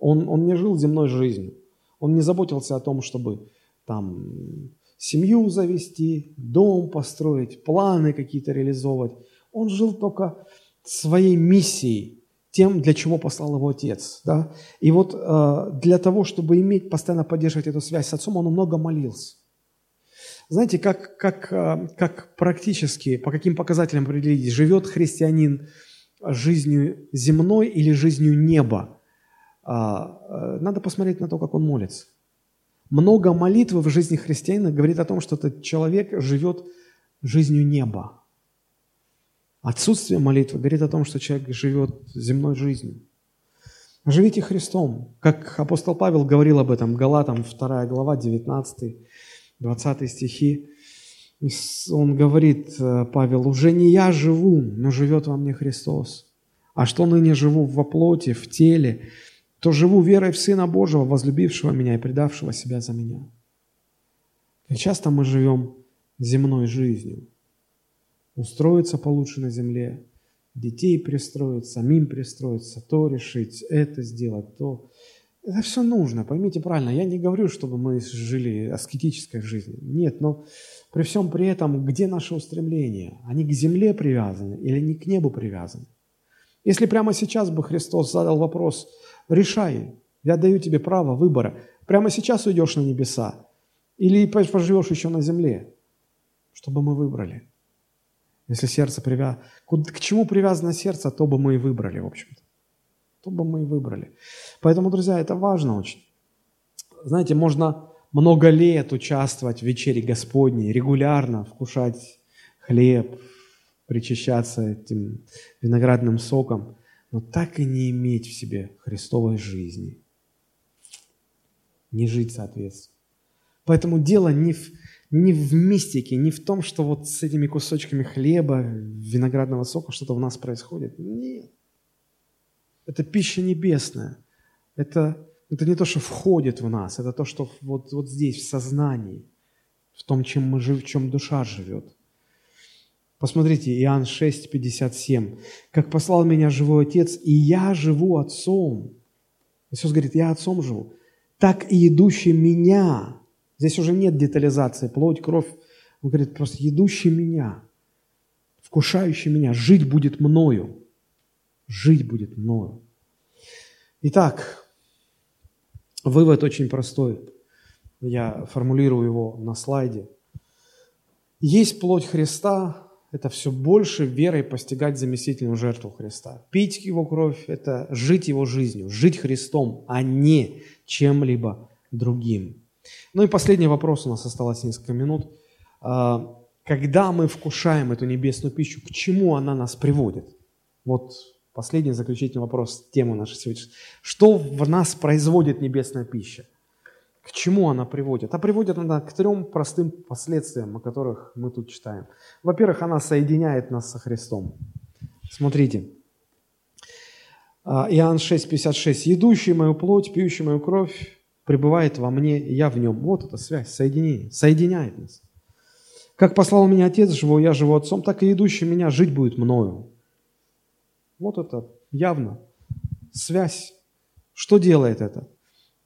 Он, он не жил земной жизнью. Он не заботился о том, чтобы там семью завести, дом построить, планы какие-то реализовывать. Он жил только своей миссией, тем, для чего послал его отец. Да? И вот э, для того, чтобы иметь, постоянно поддерживать эту связь с отцом, он много молился. Знаете, как, как, э, как практически, по каким показателям определить, живет христианин жизнью земной или жизнью неба? А, э, надо посмотреть на то, как он молится. Много молитвы в жизни христианина говорит о том, что этот человек живет жизнью неба. Отсутствие молитвы говорит о том, что человек живет земной жизнью. Живите Христом. Как апостол Павел говорил об этом, Галатам 2 глава, 19, 20 стихи. Он говорит, э, Павел, «Уже не я живу, но живет во мне Христос. А что ныне живу во плоти, в теле, то живу верой в Сына Божьего, возлюбившего меня и предавшего себя за меня. Как часто мы живем земной жизнью. Устроиться получше на земле, детей пристроить, самим пристроиться, то решить, это сделать, то. Это все нужно, поймите правильно. Я не говорю, чтобы мы жили аскетической жизнью. Нет, но при всем при этом, где наши устремления? Они к земле привязаны или они к небу привязаны? Если прямо сейчас бы Христос задал вопрос – Решай. Я даю тебе право выбора. Прямо сейчас уйдешь на небеса или поживешь еще на земле, чтобы мы выбрали. Если сердце привязано... К чему привязано сердце, то бы мы и выбрали, в общем-то. То бы мы и выбрали. Поэтому, друзья, это важно очень. Знаете, можно много лет участвовать в вечере Господней, регулярно вкушать хлеб, причащаться этим виноградным соком – но так и не иметь в себе Христовой жизни. не жить соответственно. Поэтому дело не в, не в мистике, не в том, что вот с этими кусочками хлеба, виноградного сока что-то у нас происходит. Нет. Это пища небесная. Это, это не то, что входит в нас, это то, что вот, вот здесь, в сознании, в том, чем мы живем, в чем душа живет. Посмотрите, Иоанн 6, 57. «Как послал меня живой Отец, и я живу Отцом». Иисус говорит, я Отцом живу. «Так и идущий меня». Здесь уже нет детализации, плоть, кровь. Он говорит, просто идущий меня, вкушающий меня, жить будет мною. Жить будет мною. Итак, вывод очень простой. Я формулирую его на слайде. Есть плоть Христа, это все больше верой постигать заместительную жертву Христа. Пить Его кровь – это жить Его жизнью, жить Христом, а не чем-либо другим. Ну и последний вопрос, у нас осталось несколько минут. А, когда мы вкушаем эту небесную пищу, к чему она нас приводит? Вот последний заключительный вопрос, тема нашей сегодняшней. Что в нас производит небесная пища? К чему она приводит? А приводит она к трем простым последствиям, о которых мы тут читаем. Во-первых, она соединяет нас со Христом. Смотрите. А, Иоанн 6,56. «Едущий мою плоть, пьющий мою кровь, пребывает во мне, и я в нем». Вот эта связь, соединение, соединяет нас. «Как послал меня Отец, живу я, живу Отцом, так и идущий меня жить будет мною». Вот это явно связь. Что делает это?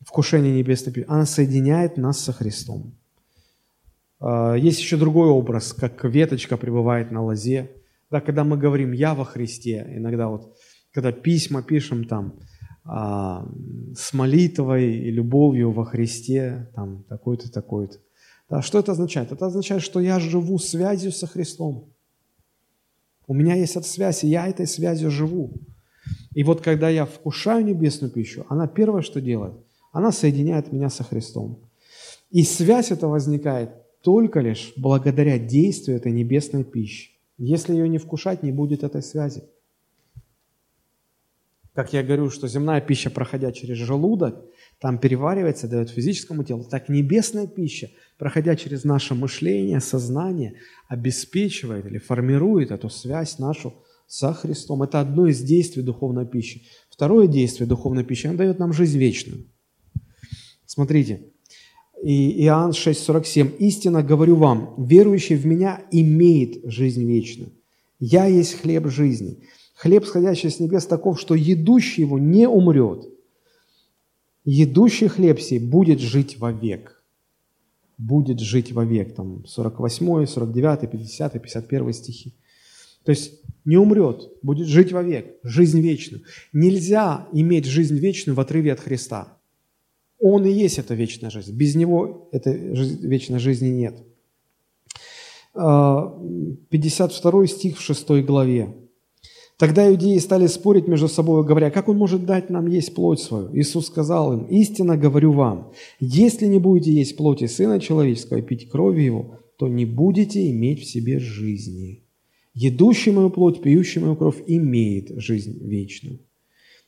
вкушение небесной пищи, она соединяет нас со Христом. А, есть еще другой образ, как веточка пребывает на лозе. Да, когда мы говорим «я во Христе», иногда вот, когда письма пишем там а, с молитвой и любовью во Христе, там такой-то, такой-то. Да, что это означает? Это означает, что я живу связью со Христом. У меня есть эта связь, и я этой связью живу. И вот когда я вкушаю небесную пищу, она первое, что делает – она соединяет меня со Христом. И связь эта возникает только лишь благодаря действию этой небесной пищи. Если ее не вкушать, не будет этой связи. Как я говорю, что земная пища, проходя через желудок, там переваривается, дает физическому телу, так небесная пища, проходя через наше мышление, сознание, обеспечивает или формирует эту связь нашу со Христом. Это одно из действий духовной пищи. Второе действие духовной пищи, она дает нам жизнь вечную. Смотрите, и Иоанн 6,47. «Истинно говорю вам, верующий в Меня имеет жизнь вечную. Я есть хлеб жизни. Хлеб, сходящий с небес, таков, что едущий его не умрет. Едущий хлеб сей будет жить вовек». Будет жить вовек. Там 48, 49, 50, 51 стихи. То есть не умрет, будет жить вовек, жизнь вечную. Нельзя иметь жизнь вечную в отрыве от Христа. Он и есть эта вечная жизнь. Без Него этой вечной жизни нет. 52 а, стих в 6 главе. Тогда иудеи стали спорить между собой, говоря, как он может дать нам есть плоть свою? Иисус сказал им, истинно говорю вам, если не будете есть плоти Сына Человеческого и пить крови Его, то не будете иметь в себе жизни. Едущий мою плоть, пьющий мою кровь имеет жизнь вечную.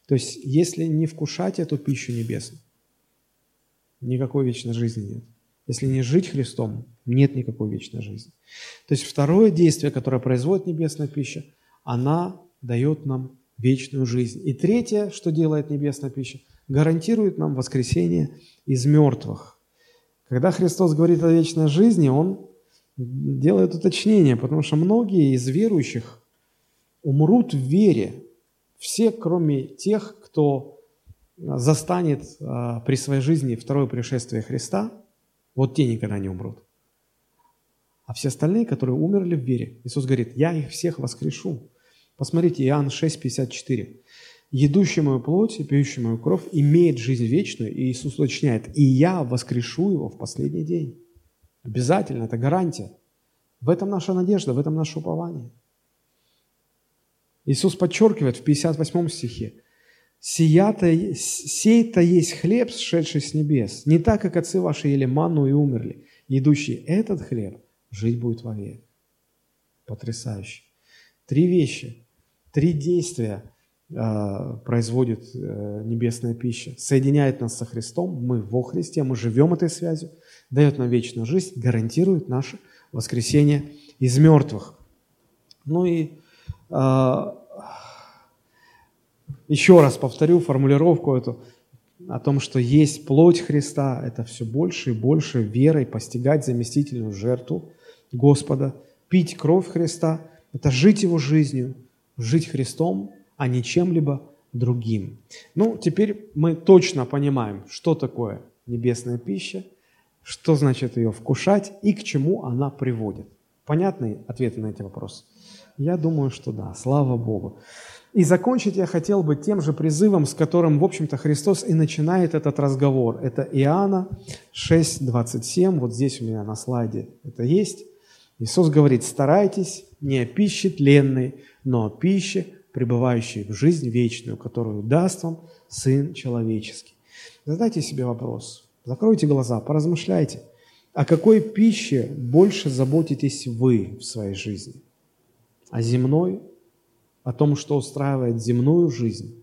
То есть, если не вкушать эту пищу небесную, никакой вечной жизни нет. Если не жить Христом, нет никакой вечной жизни. То есть второе действие, которое производит небесная пища, она дает нам вечную жизнь. И третье, что делает небесная пища, гарантирует нам воскресение из мертвых. Когда Христос говорит о вечной жизни, Он делает уточнение, потому что многие из верующих умрут в вере. Все, кроме тех, кто застанет а, при своей жизни второе пришествие Христа, вот те никогда не умрут. А все остальные, которые умерли в вере, Иисус говорит, я их всех воскрешу. Посмотрите, Иоанн 6, 54. «Едущий мою плоть и пьющий мою кровь имеет жизнь вечную». И Иисус уточняет, «И я воскрешу его в последний день». Обязательно, это гарантия. В этом наша надежда, в этом наше упование. Иисус подчеркивает в 58 стихе, Сия-то, сей-то есть хлеб, сшедший с небес, не так, как отцы ваши ели манну и умерли. Идущий этот хлеб жить будет вовек. Потрясающе. Три вещи, три действия э, производит э, небесная пища. Соединяет нас со Христом, мы во Христе, мы живем этой связью, дает нам вечную жизнь, гарантирует наше воскресение из мертвых. Ну и э, еще раз повторю формулировку эту о том, что есть плоть Христа, это все больше и больше верой постигать заместительную жертву Господа, пить кровь Христа, это жить Его жизнью, жить Христом, а не чем-либо другим. Ну, теперь мы точно понимаем, что такое небесная пища, что значит ее вкушать и к чему она приводит. Понятные ответы на эти вопросы? Я думаю, что да, слава Богу. И закончить я хотел бы тем же призывом, с которым, в общем-то, Христос и начинает этот разговор. Это Иоанна 6:27, вот здесь у меня на слайде это есть. Иисус говорит, старайтесь не о пище тленной, но о пище, пребывающей в жизнь вечную, которую даст вам Сын Человеческий. Задайте себе вопрос, закройте глаза, поразмышляйте, о какой пище больше заботитесь вы в своей жизни? О земной о том, что устраивает земную жизнь,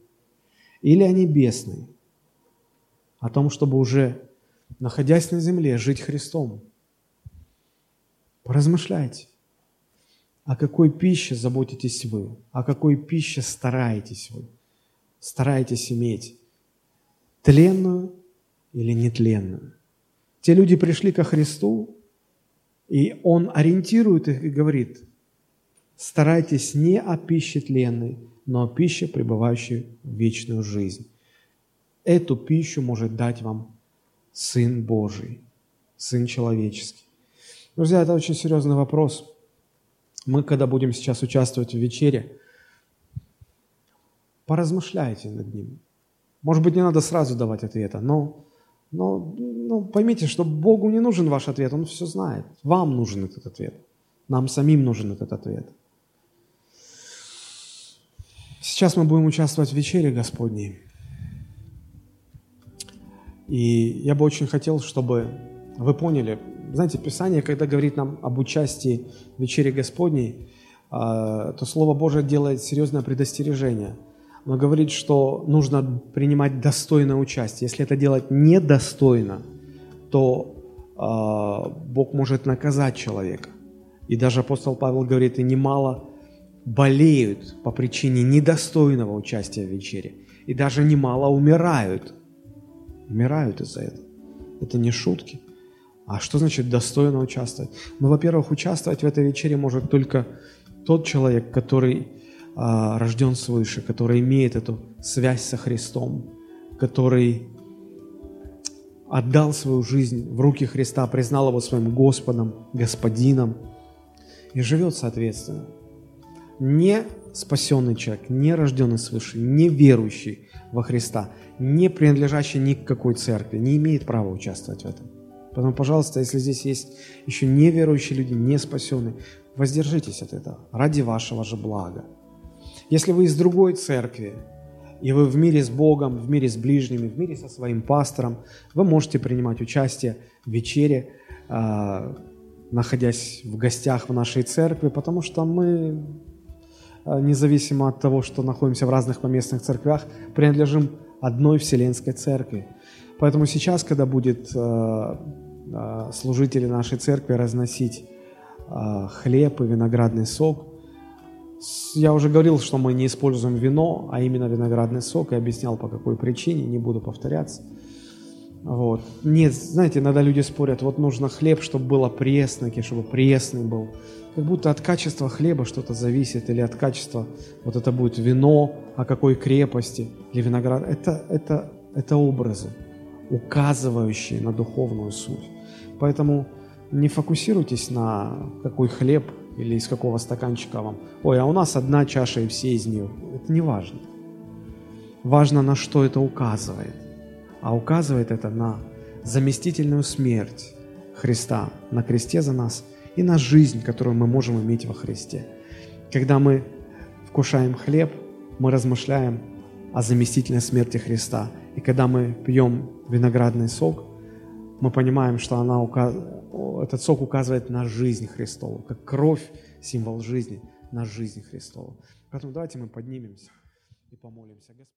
или о небесной, о том, чтобы уже, находясь на земле, жить Христом. Поразмышляйте, о какой пище заботитесь вы, о какой пище стараетесь вы, стараетесь иметь, тленную или нетленную. Те люди пришли ко Христу, и Он ориентирует их и говорит – Старайтесь не о пище тленной, но о пище, пребывающей в вечную жизнь. Эту пищу может дать вам Сын Божий, Сын человеческий. Друзья, это очень серьезный вопрос. Мы, когда будем сейчас участвовать в вечере, поразмышляйте над ним. Может быть, не надо сразу давать ответа, но, но, но поймите, что Богу не нужен ваш ответ, Он все знает. Вам нужен этот ответ. Нам самим нужен этот ответ. Сейчас мы будем участвовать в вечере Господней. И я бы очень хотел, чтобы вы поняли, знаете, Писание, когда говорит нам об участии в вечере Господней, а, то Слово Божие делает серьезное предостережение. Оно говорит, что нужно принимать достойное участие. Если это делать недостойно, то а, Бог может наказать человека. И даже апостол Павел говорит, и немало болеют по причине недостойного участия в вечере. И даже немало умирают. Умирают из-за этого. Это не шутки. А что значит достойно участвовать? Ну, во-первых, участвовать в этой вечере может только тот человек, который а, рожден свыше, который имеет эту связь со Христом, который отдал свою жизнь в руки Христа, признал его своим Господом, Господином и живет соответственно не спасенный человек, не рожденный свыше, не верующий во Христа, не принадлежащий ни к какой церкви, не имеет права участвовать в этом. Поэтому, пожалуйста, если здесь есть еще неверующие люди, не спасенные, воздержитесь от этого ради вашего же блага. Если вы из другой церкви, и вы в мире с Богом, в мире с ближними, в мире со своим пастором, вы можете принимать участие в вечере, а, находясь в гостях в нашей церкви, потому что мы Э, независимо от того, что находимся в разных поместных церквях, принадлежим одной Вселенской Церкви. Поэтому сейчас, когда будет э, э, служители нашей церкви разносить хлеб и виноградный сок, я уже говорил, что мы не используем вино, а именно виноградный сок, и объяснял, по какой причине, не буду повторяться. Вот. Нет, знаете, иногда люди спорят, вот нужно хлеб, чтобы было пресный, чтобы пресный был как будто от качества хлеба что-то зависит, или от качества, вот это будет вино, о какой крепости, или виноград. Это, это, это образы, указывающие на духовную суть. Поэтому не фокусируйтесь на какой хлеб или из какого стаканчика вам. Ой, а у нас одна чаша и все из нее. Это не важно. Важно, на что это указывает. А указывает это на заместительную смерть Христа на кресте за нас – и на жизнь, которую мы можем иметь во Христе. Когда мы вкушаем хлеб, мы размышляем о заместительной смерти Христа. И когда мы пьем виноградный сок, мы понимаем, что она указ... этот сок указывает на жизнь Христову, как кровь, символ жизни, на жизнь Христову. Поэтому давайте мы поднимемся. и помолимся.